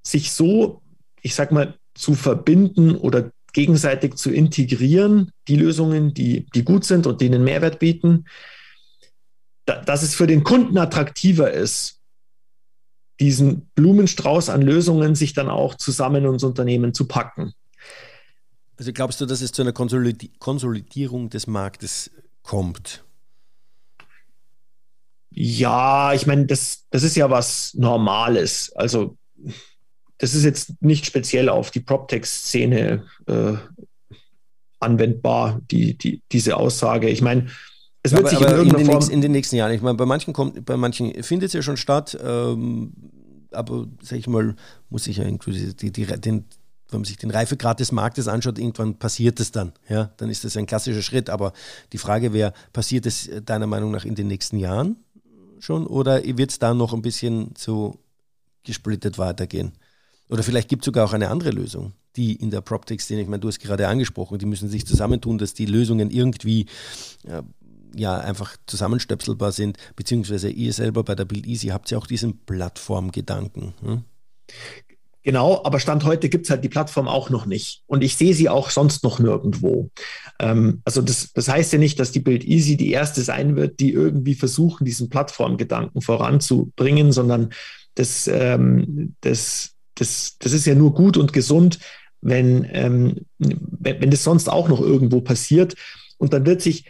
sich so, ich sag mal, zu verbinden oder gegenseitig zu integrieren, die Lösungen, die, die gut sind und denen Mehrwert bieten, da, dass es für den Kunden attraktiver ist, diesen Blumenstrauß an Lösungen sich dann auch zusammen ins Unternehmen zu packen. Also glaubst du, dass es zu einer Konsolidierung des Marktes kommt? Ja, ich meine, das, das ist ja was Normales. Also das ist jetzt nicht speziell auf die PropTech-Szene äh, anwendbar, die, die, diese Aussage. Ich meine, es wird aber, sich in, irgendeiner in, den Form nächsten, in den nächsten Jahren, ich meine, bei manchen kommt, bei manchen findet es ja schon statt, ähm, aber sag ich mal, muss ich ja irgendwie die, die, den, wenn man sich den Reifegrad des Marktes anschaut, irgendwann passiert es dann. Ja, dann ist das ein klassischer Schritt. Aber die Frage wäre, passiert es deiner Meinung nach in den nächsten Jahren schon oder wird es da noch ein bisschen so gesplittet weitergehen? Oder vielleicht gibt es sogar auch eine andere Lösung, die in der PropTech-Szene, ich meine, du hast gerade angesprochen, die müssen sich zusammentun, dass die Lösungen irgendwie äh, ja einfach zusammenstöpselbar sind, beziehungsweise ihr selber bei der Build Easy habt ja auch diesen Plattformgedanken. Hm? Genau, aber Stand heute gibt es halt die Plattform auch noch nicht. Und ich sehe sie auch sonst noch nirgendwo. Ähm, also das, das heißt ja nicht, dass die Build Easy die erste sein wird, die irgendwie versuchen, diesen Plattformgedanken voranzubringen, sondern das, ähm, das, das, das ist ja nur gut und gesund, wenn, ähm, wenn, wenn das sonst auch noch irgendwo passiert. Und dann wird sich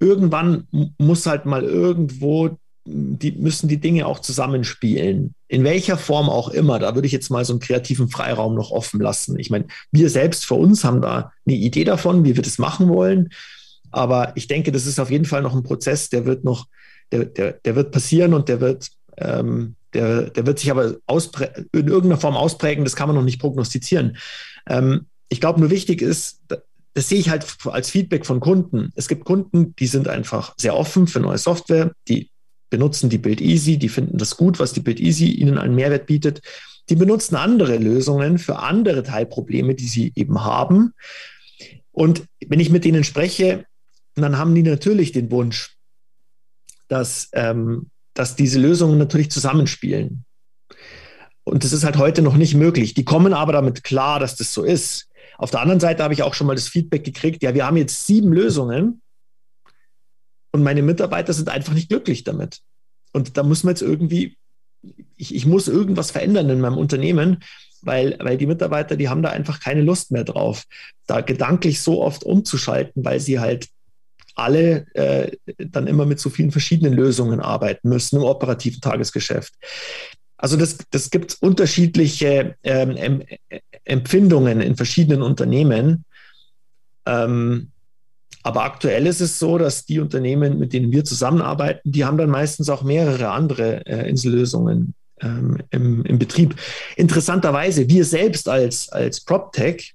irgendwann muss halt mal irgendwo die müssen die Dinge auch zusammenspielen. In welcher Form auch immer. Da würde ich jetzt mal so einen kreativen Freiraum noch offen lassen. Ich meine, wir selbst für uns haben da eine Idee davon, wie wir das machen wollen. Aber ich denke, das ist auf jeden Fall noch ein Prozess, der wird noch, der, der, der wird passieren und der wird ähm, Der, der wird sich aber in irgendeiner Form ausprägen, das kann man noch nicht prognostizieren. Ähm, ich glaube, nur wichtig ist, das sehe ich halt als Feedback von Kunden. Es gibt Kunden, die sind einfach sehr offen für neue Software, die benutzen die Build Easy, die finden das gut, was die Build Easy ihnen einen Mehrwert bietet. Die benutzen andere Lösungen für andere Teilprobleme, die sie eben haben. Und wenn ich mit denen spreche, dann haben die natürlich den Wunsch, dass, ähm, dass diese Lösungen natürlich zusammenspielen. Und das ist halt heute noch nicht möglich. Die kommen aber damit klar, dass das so ist. Auf der anderen Seite habe ich auch schon mal das Feedback gekriegt, ja, wir haben jetzt sieben Lösungen und meine Mitarbeiter sind einfach nicht glücklich damit. Und da muss man jetzt irgendwie, ich, ich muss irgendwas verändern in meinem Unternehmen, weil, weil die Mitarbeiter, die haben da einfach keine Lust mehr drauf, da gedanklich so oft umzuschalten, weil sie halt alle äh, dann immer mit so vielen verschiedenen Lösungen arbeiten müssen im operativen Tagesgeschäft. Also das, das gibt unterschiedliche ähm, Empfindungen in verschiedenen Unternehmen. Ähm, aber aktuell ist es so, dass die Unternehmen, mit denen wir zusammenarbeiten, die haben dann meistens auch mehrere andere äh, Insellösungen ähm, im, im, Betrieb. Interessanterweise, wir selbst als, als PropTech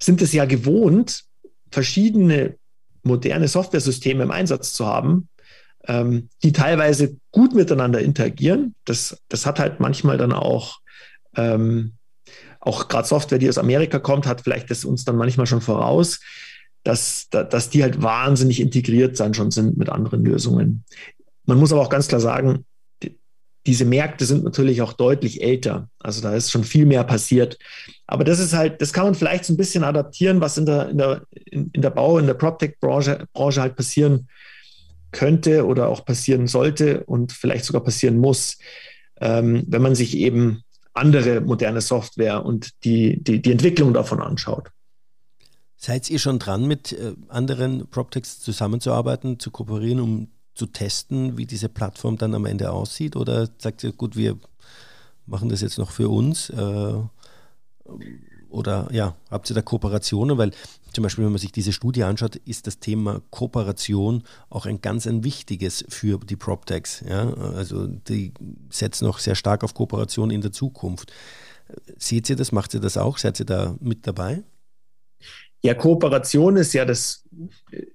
sind es ja gewohnt, verschiedene moderne Softwaresysteme im Einsatz zu haben, ähm, die teilweise gut miteinander interagieren. Das, das hat halt manchmal dann auch, ähm, auch gerade Software, die aus Amerika kommt, hat vielleicht das uns dann manchmal schon voraus, dass, dass die halt wahnsinnig integriert sein schon sind mit anderen Lösungen. Man muss aber auch ganz klar sagen, diese Märkte sind natürlich auch deutlich älter. Also da ist schon viel mehr passiert. Aber das ist halt, das kann man vielleicht so ein bisschen adaptieren, was in der, in der, in, in der Bau, in der PropTech-Branche Branche halt passieren könnte oder auch passieren sollte und vielleicht sogar passieren muss, ähm, wenn man sich eben andere moderne Software und die, die, die Entwicklung davon anschaut. Seid ihr schon dran, mit äh, anderen PropTechs zusammenzuarbeiten, zu kooperieren, um zu testen, wie diese Plattform dann am Ende aussieht? Oder sagt ihr, gut, wir machen das jetzt noch für uns? Äh, oder ja, habt ihr da Kooperationen? Weil zum Beispiel, wenn man sich diese Studie anschaut, ist das Thema Kooperation auch ein ganz ein wichtiges für die PropTechs. Ja? Also die setzen auch sehr stark auf Kooperation in der Zukunft. Seht ihr das? Macht ihr das auch? Seid ihr da mit dabei? Ja, Kooperation ist ja das,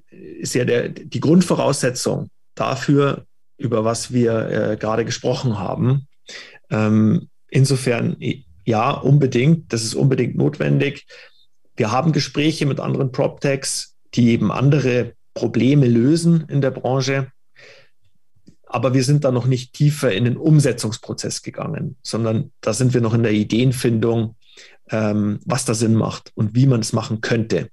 ist ja der, die Grundvoraussetzung dafür, über was wir äh, gerade gesprochen haben. Ähm, insofern, ja, unbedingt, das ist unbedingt notwendig. Wir haben Gespräche mit anderen PropTechs, die eben andere Probleme lösen in der Branche. Aber wir sind da noch nicht tiefer in den Umsetzungsprozess gegangen, sondern da sind wir noch in der Ideenfindung, ähm, was da Sinn macht und wie man es machen könnte.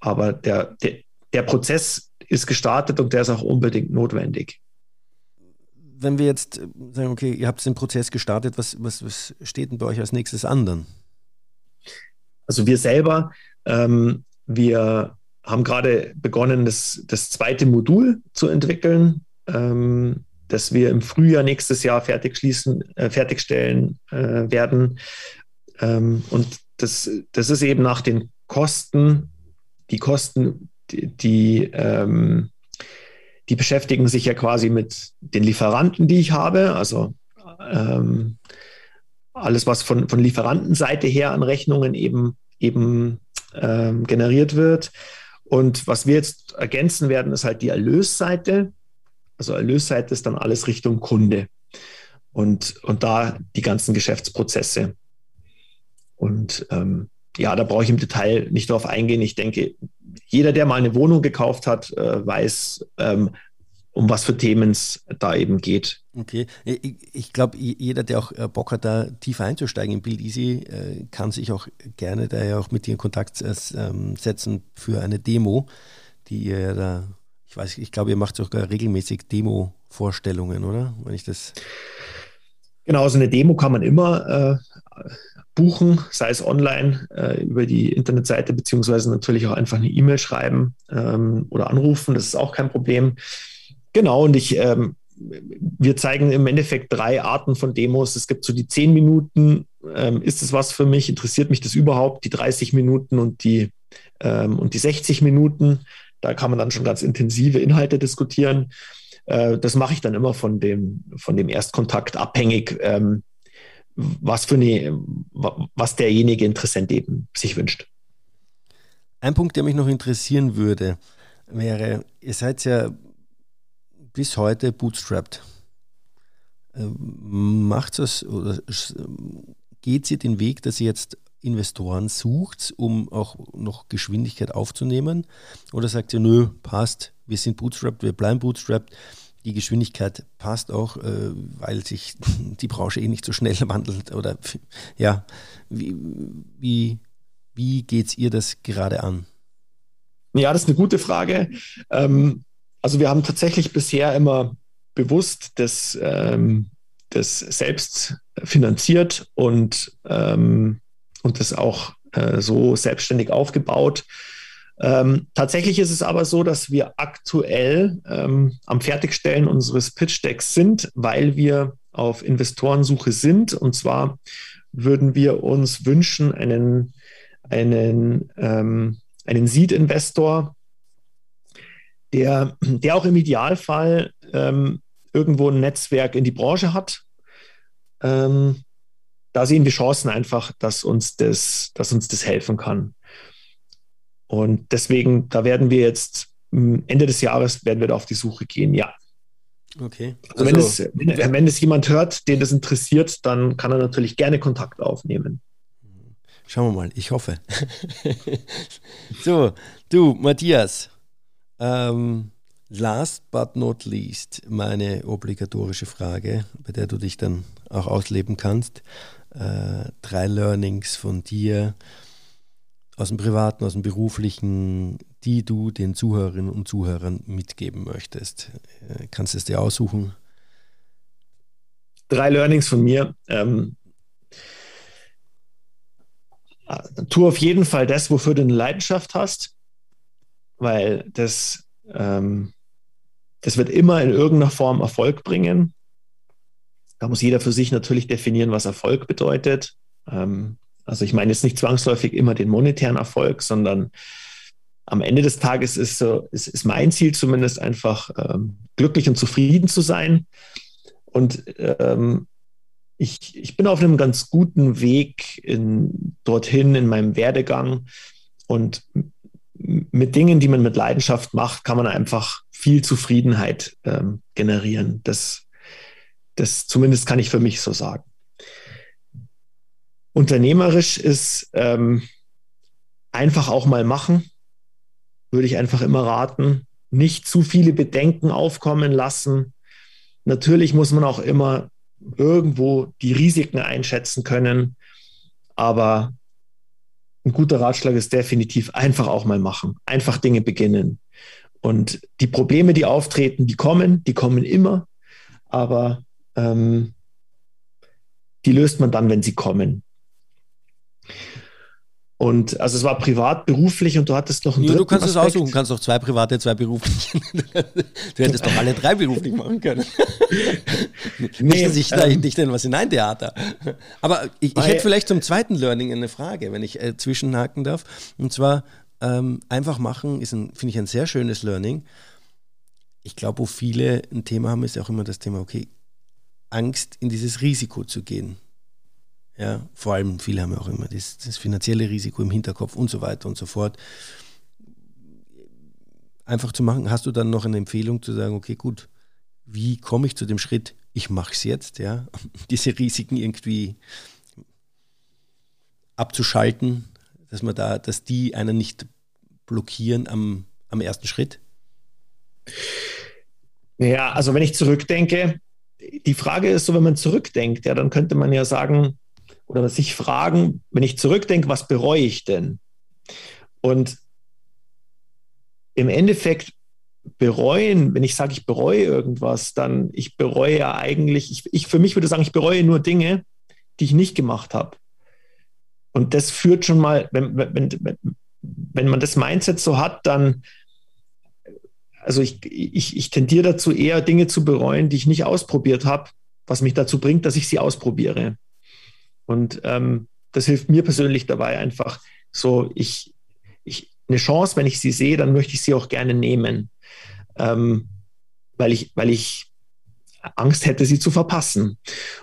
Aber der, der, der Prozess ist gestartet und der ist auch unbedingt notwendig. Wenn wir jetzt sagen, okay, ihr habt den Prozess gestartet, was, was, was steht denn bei euch als nächstes an Also wir selber, ähm, wir haben gerade begonnen, das, das zweite Modul zu entwickeln, ähm, das wir im Frühjahr nächstes Jahr fertig schließen, äh, fertigstellen äh, werden. Ähm, und das, das ist eben nach den Kosten, die Kosten die, ähm, die beschäftigen sich ja quasi mit den Lieferanten, die ich habe. Also ähm, alles, was von, von Lieferantenseite her an Rechnungen eben, eben ähm, generiert wird. Und was wir jetzt ergänzen werden, ist halt die Erlösseite. Also Erlösseite ist dann alles Richtung Kunde. Und, und da die ganzen Geschäftsprozesse. Und ähm, ja, da brauche ich im Detail nicht darauf eingehen. Ich denke, jeder, der mal eine Wohnung gekauft hat, äh, weiß, ähm, um was für Themen es da eben geht. Okay, ich, ich glaube, jeder, der auch äh, Bock hat, da tiefer einzusteigen in Build Easy, äh, kann sich auch gerne da ja auch mit dir in Kontakt ähm, setzen für eine Demo, die ihr ja da, ich weiß, ich glaube, ihr macht sogar regelmäßig Demo-Vorstellungen, oder? Wenn ich das. Genau, so eine Demo kann man immer äh, buchen, sei es online äh, über die Internetseite, beziehungsweise natürlich auch einfach eine E-Mail schreiben ähm, oder anrufen. Das ist auch kein Problem. Genau, und ich, ähm, wir zeigen im Endeffekt drei Arten von Demos. Es gibt so die zehn Minuten, ähm, ist es was für mich, interessiert mich das überhaupt, die 30 Minuten und die, ähm, und die 60 Minuten. Da kann man dann schon ganz intensive Inhalte diskutieren. äh, das mache ich dann immer von dem, von dem Erstkontakt abhängig, ähm, was für eine, was derjenige Interessent eben sich wünscht. Ein Punkt, der mich noch interessieren würde, wäre, ihr seid ja bis heute bootstrapped. Ähm, macht es oder geht sie den Weg, dass ihr jetzt Investoren sucht, um auch noch Geschwindigkeit aufzunehmen? Oder sagt ihr, nö, passt, wir sind bootstrapped, wir bleiben bootstrapped, die Geschwindigkeit passt auch, äh, weil sich die Branche eh nicht so schnell wandelt? Oder ja, wie, wie, wie geht ihr das gerade an? Ja, das ist eine gute Frage. Ähm, also wir haben tatsächlich bisher immer bewusst das, ähm, das selbst finanziert und, ähm, und das auch äh, so selbstständig aufgebaut. Ähm, tatsächlich ist es aber so, dass wir aktuell ähm, am Fertigstellen unseres Pitch Decks sind, weil wir auf Investorensuche sind. Und zwar würden wir uns wünschen, einen, einen, ähm, einen Seed-Investor, der, der auch im Idealfall ähm, irgendwo ein Netzwerk in die Branche hat. Ähm, da sehen wir Chancen einfach, dass uns das, dass uns das helfen kann. Und deswegen, da werden wir jetzt Ende des Jahres werden wir da auf die Suche gehen, ja. Okay. Also, wenn, es, wenn, wenn es jemand hört, den das interessiert, dann kann er natürlich gerne Kontakt aufnehmen. Schauen wir mal, ich hoffe. so, du, Matthias, ähm, last but not least, meine obligatorische Frage, bei der du dich dann auch ausleben kannst. Äh, drei Learnings von dir aus dem Privaten, aus dem Beruflichen, die du den Zuhörerinnen und Zuhörern mitgeben möchtest. Äh, kannst du es dir aussuchen? Drei Learnings von mir. Ähm, äh, tu auf jeden Fall das, wofür du eine Leidenschaft hast weil das, ähm, das wird immer in irgendeiner Form Erfolg bringen. Da muss jeder für sich natürlich definieren, was Erfolg bedeutet. Ähm, also ich meine jetzt nicht zwangsläufig immer den monetären Erfolg, sondern am Ende des Tages ist, so, ist, ist mein Ziel zumindest einfach ähm, glücklich und zufrieden zu sein. Und ähm, ich, ich bin auf einem ganz guten Weg in, dorthin in meinem Werdegang. Und mit Dingen, die man mit Leidenschaft macht, kann man einfach viel Zufriedenheit ähm, generieren. Das, das zumindest kann ich für mich so sagen. Unternehmerisch ist ähm, einfach auch mal machen, würde ich einfach immer raten. Nicht zu viele Bedenken aufkommen lassen. Natürlich muss man auch immer irgendwo die Risiken einschätzen können, aber ein guter Ratschlag ist definitiv einfach auch mal machen, einfach Dinge beginnen. Und die Probleme, die auftreten, die kommen, die kommen immer, aber ähm, die löst man dann, wenn sie kommen. Und also es war privat, beruflich und du hattest noch einen ja, Du kannst es aussuchen, kannst doch zwei private, zwei berufliche. du hättest doch alle drei beruflich machen können. nee, nicht, ähm, nicht denn was Hineintheater. Aber ich, ich hätte vielleicht zum zweiten Learning eine Frage, wenn ich äh, zwischenhaken darf. Und zwar ähm, einfach machen ist, finde ich, ein sehr schönes Learning. Ich glaube, wo viele ein Thema haben, ist auch immer das Thema, okay, Angst in dieses Risiko zu gehen. Ja, vor allem viele haben ja auch immer das, das finanzielle Risiko im Hinterkopf und so weiter und so fort. Einfach zu machen, hast du dann noch eine Empfehlung zu sagen, okay, gut, wie komme ich zu dem Schritt, ich mache es jetzt, ja, diese Risiken irgendwie abzuschalten, dass man da, dass die einen nicht blockieren am, am ersten Schritt? Ja, also wenn ich zurückdenke, die Frage ist so, wenn man zurückdenkt, ja, dann könnte man ja sagen, oder sich fragen, wenn ich zurückdenke, was bereue ich denn? Und im Endeffekt bereuen, wenn ich sage, ich bereue irgendwas, dann ich bereue ja eigentlich, ich, ich für mich würde sagen, ich bereue nur Dinge, die ich nicht gemacht habe. Und das führt schon mal, wenn, wenn, wenn, wenn man das Mindset so hat, dann, also ich, ich, ich tendiere dazu, eher Dinge zu bereuen, die ich nicht ausprobiert habe, was mich dazu bringt, dass ich sie ausprobiere. Und ähm, das hilft mir persönlich dabei einfach so, ich, ich, eine Chance, wenn ich sie sehe, dann möchte ich sie auch gerne nehmen. Ähm, weil ich, weil ich Angst hätte, sie zu verpassen.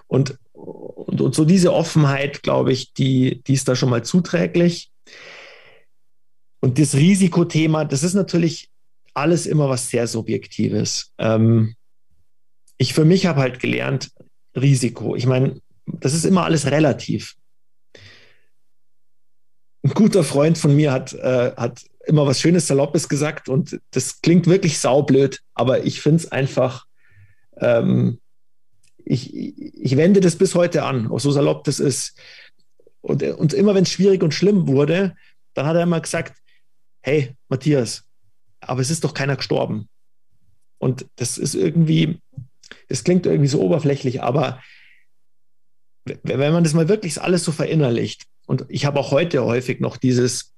Und, und, und so diese Offenheit, glaube ich, die, die ist da schon mal zuträglich. Und das Risikothema, das ist natürlich alles immer was sehr Subjektives. Ähm, ich für mich habe halt gelernt, Risiko. Ich meine, das ist immer alles relativ. Ein guter Freund von mir hat, äh, hat immer was Schönes, Saloppes gesagt und das klingt wirklich saublöd, aber ich finde es einfach, ähm, ich, ich wende das bis heute an, auch so salopp das ist. Und, und immer wenn es schwierig und schlimm wurde, dann hat er immer gesagt, hey, Matthias, aber es ist doch keiner gestorben. Und das ist irgendwie, das klingt irgendwie so oberflächlich, aber wenn man das mal wirklich alles so verinnerlicht, und ich habe auch heute häufig noch dieses,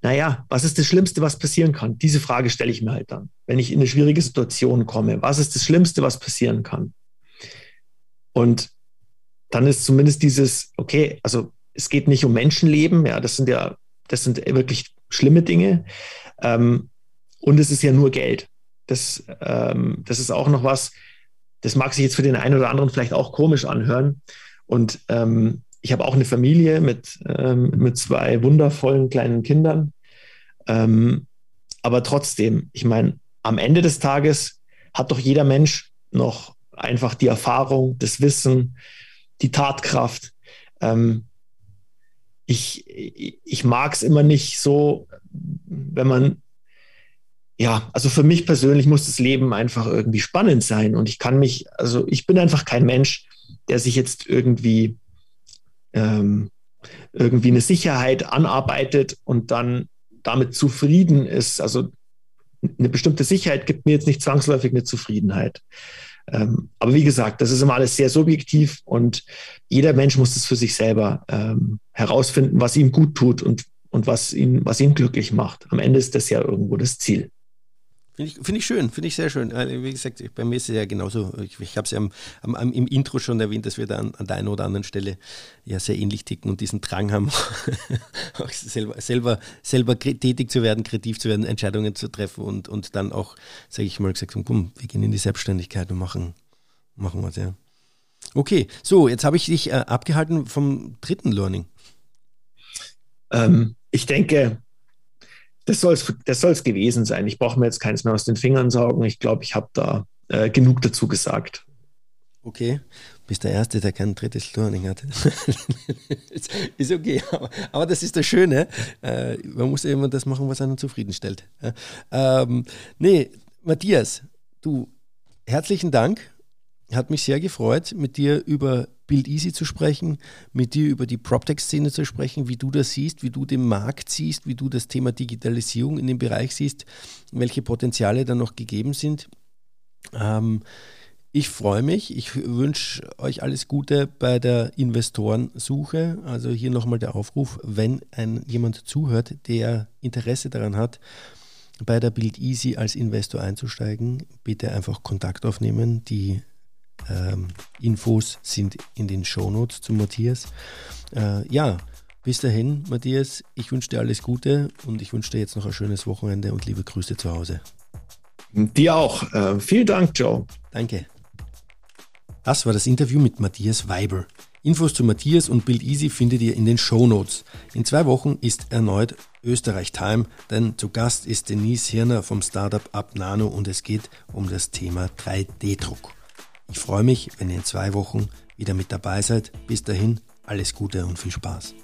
naja, was ist das Schlimmste, was passieren kann? Diese Frage stelle ich mir halt dann, wenn ich in eine schwierige Situation komme. Was ist das Schlimmste, was passieren kann? Und dann ist zumindest dieses, okay, also es geht nicht um Menschenleben, ja, das sind ja, das sind wirklich schlimme Dinge. Ähm, und es ist ja nur Geld. Das, ähm, das ist auch noch was, das mag sich jetzt für den einen oder anderen vielleicht auch komisch anhören. Und ähm, ich habe auch eine Familie mit, ähm, mit zwei wundervollen kleinen Kindern. Ähm, aber trotzdem, ich meine, am Ende des Tages hat doch jeder Mensch noch einfach die Erfahrung, das Wissen, die Tatkraft. Ähm, ich ich mag es immer nicht so, wenn man ja, also für mich persönlich muss das Leben einfach irgendwie spannend sein. Und ich kann mich, also ich bin einfach kein Mensch, der sich jetzt irgendwie, ähm, irgendwie eine Sicherheit anarbeitet und dann damit zufrieden ist. Also eine bestimmte Sicherheit gibt mir jetzt nicht zwangsläufig eine Zufriedenheit. Ähm, aber wie gesagt, das ist immer alles sehr subjektiv und jeder Mensch muss es für sich selber ähm, herausfinden, was ihm gut tut und, und was ihn, was ihn glücklich macht. Am Ende ist das ja irgendwo das Ziel. Finde ich, find ich schön, finde ich sehr schön. Äh, wie gesagt, bei mir ist es ja genauso. Ich, ich habe es ja am, am, im Intro schon erwähnt, dass wir da an, an der einen oder anderen Stelle ja sehr ähnlich ticken und diesen Drang haben, auch selber, selber, selber tätig zu werden, kreativ zu werden, Entscheidungen zu treffen und, und dann auch, sage ich mal, gesagt komm, wir gehen in die Selbstständigkeit und machen, machen was, ja. Okay, so, jetzt habe ich dich äh, abgehalten vom dritten Learning. Ähm, ich denke, das soll es das soll's gewesen sein. Ich brauche mir jetzt keins mehr aus den Fingern saugen. Ich glaube, ich habe da äh, genug dazu gesagt. Okay, bist der Erste, der kein drittes Learning hat. ist okay, aber, das ist das Schöne. Äh, man muss immer das machen, was einen zufriedenstellt. Ähm, nee, Matthias, du, herzlichen Dank. Hat mich sehr gefreut, mit dir über Build Easy zu sprechen, mit dir über die PropTech-Szene zu sprechen, wie du das siehst, wie du den Markt siehst, wie du das Thema Digitalisierung in dem Bereich siehst, welche Potenziale da noch gegeben sind. Ähm, ich freue mich. Ich wünsche euch alles Gute bei der Investorensuche. Also hier nochmal der Aufruf, wenn ein, jemand zuhört, der Interesse daran hat, bei der Build Easy als Investor einzusteigen, bitte einfach Kontakt aufnehmen. Die ähm, Infos sind in den Shownotes zu Matthias. Äh, ja, bis dahin, Matthias, ich wünsche dir alles Gute und ich wünsche dir jetzt noch ein schönes Wochenende und liebe Grüße zu Hause. Dir auch. Äh, vielen Dank, Joe. Danke. Das war das Interview mit Matthias Weiber. Infos zu Matthias und Build Easy findet ihr in den Show Notes. In zwei Wochen ist erneut Österreich Time, denn zu Gast ist Denise Hirner vom Startup Up Nano und es geht um das Thema 3D-Druck. Ich freue mich, wenn ihr in zwei Wochen wieder mit dabei seid. Bis dahin, alles Gute und viel Spaß.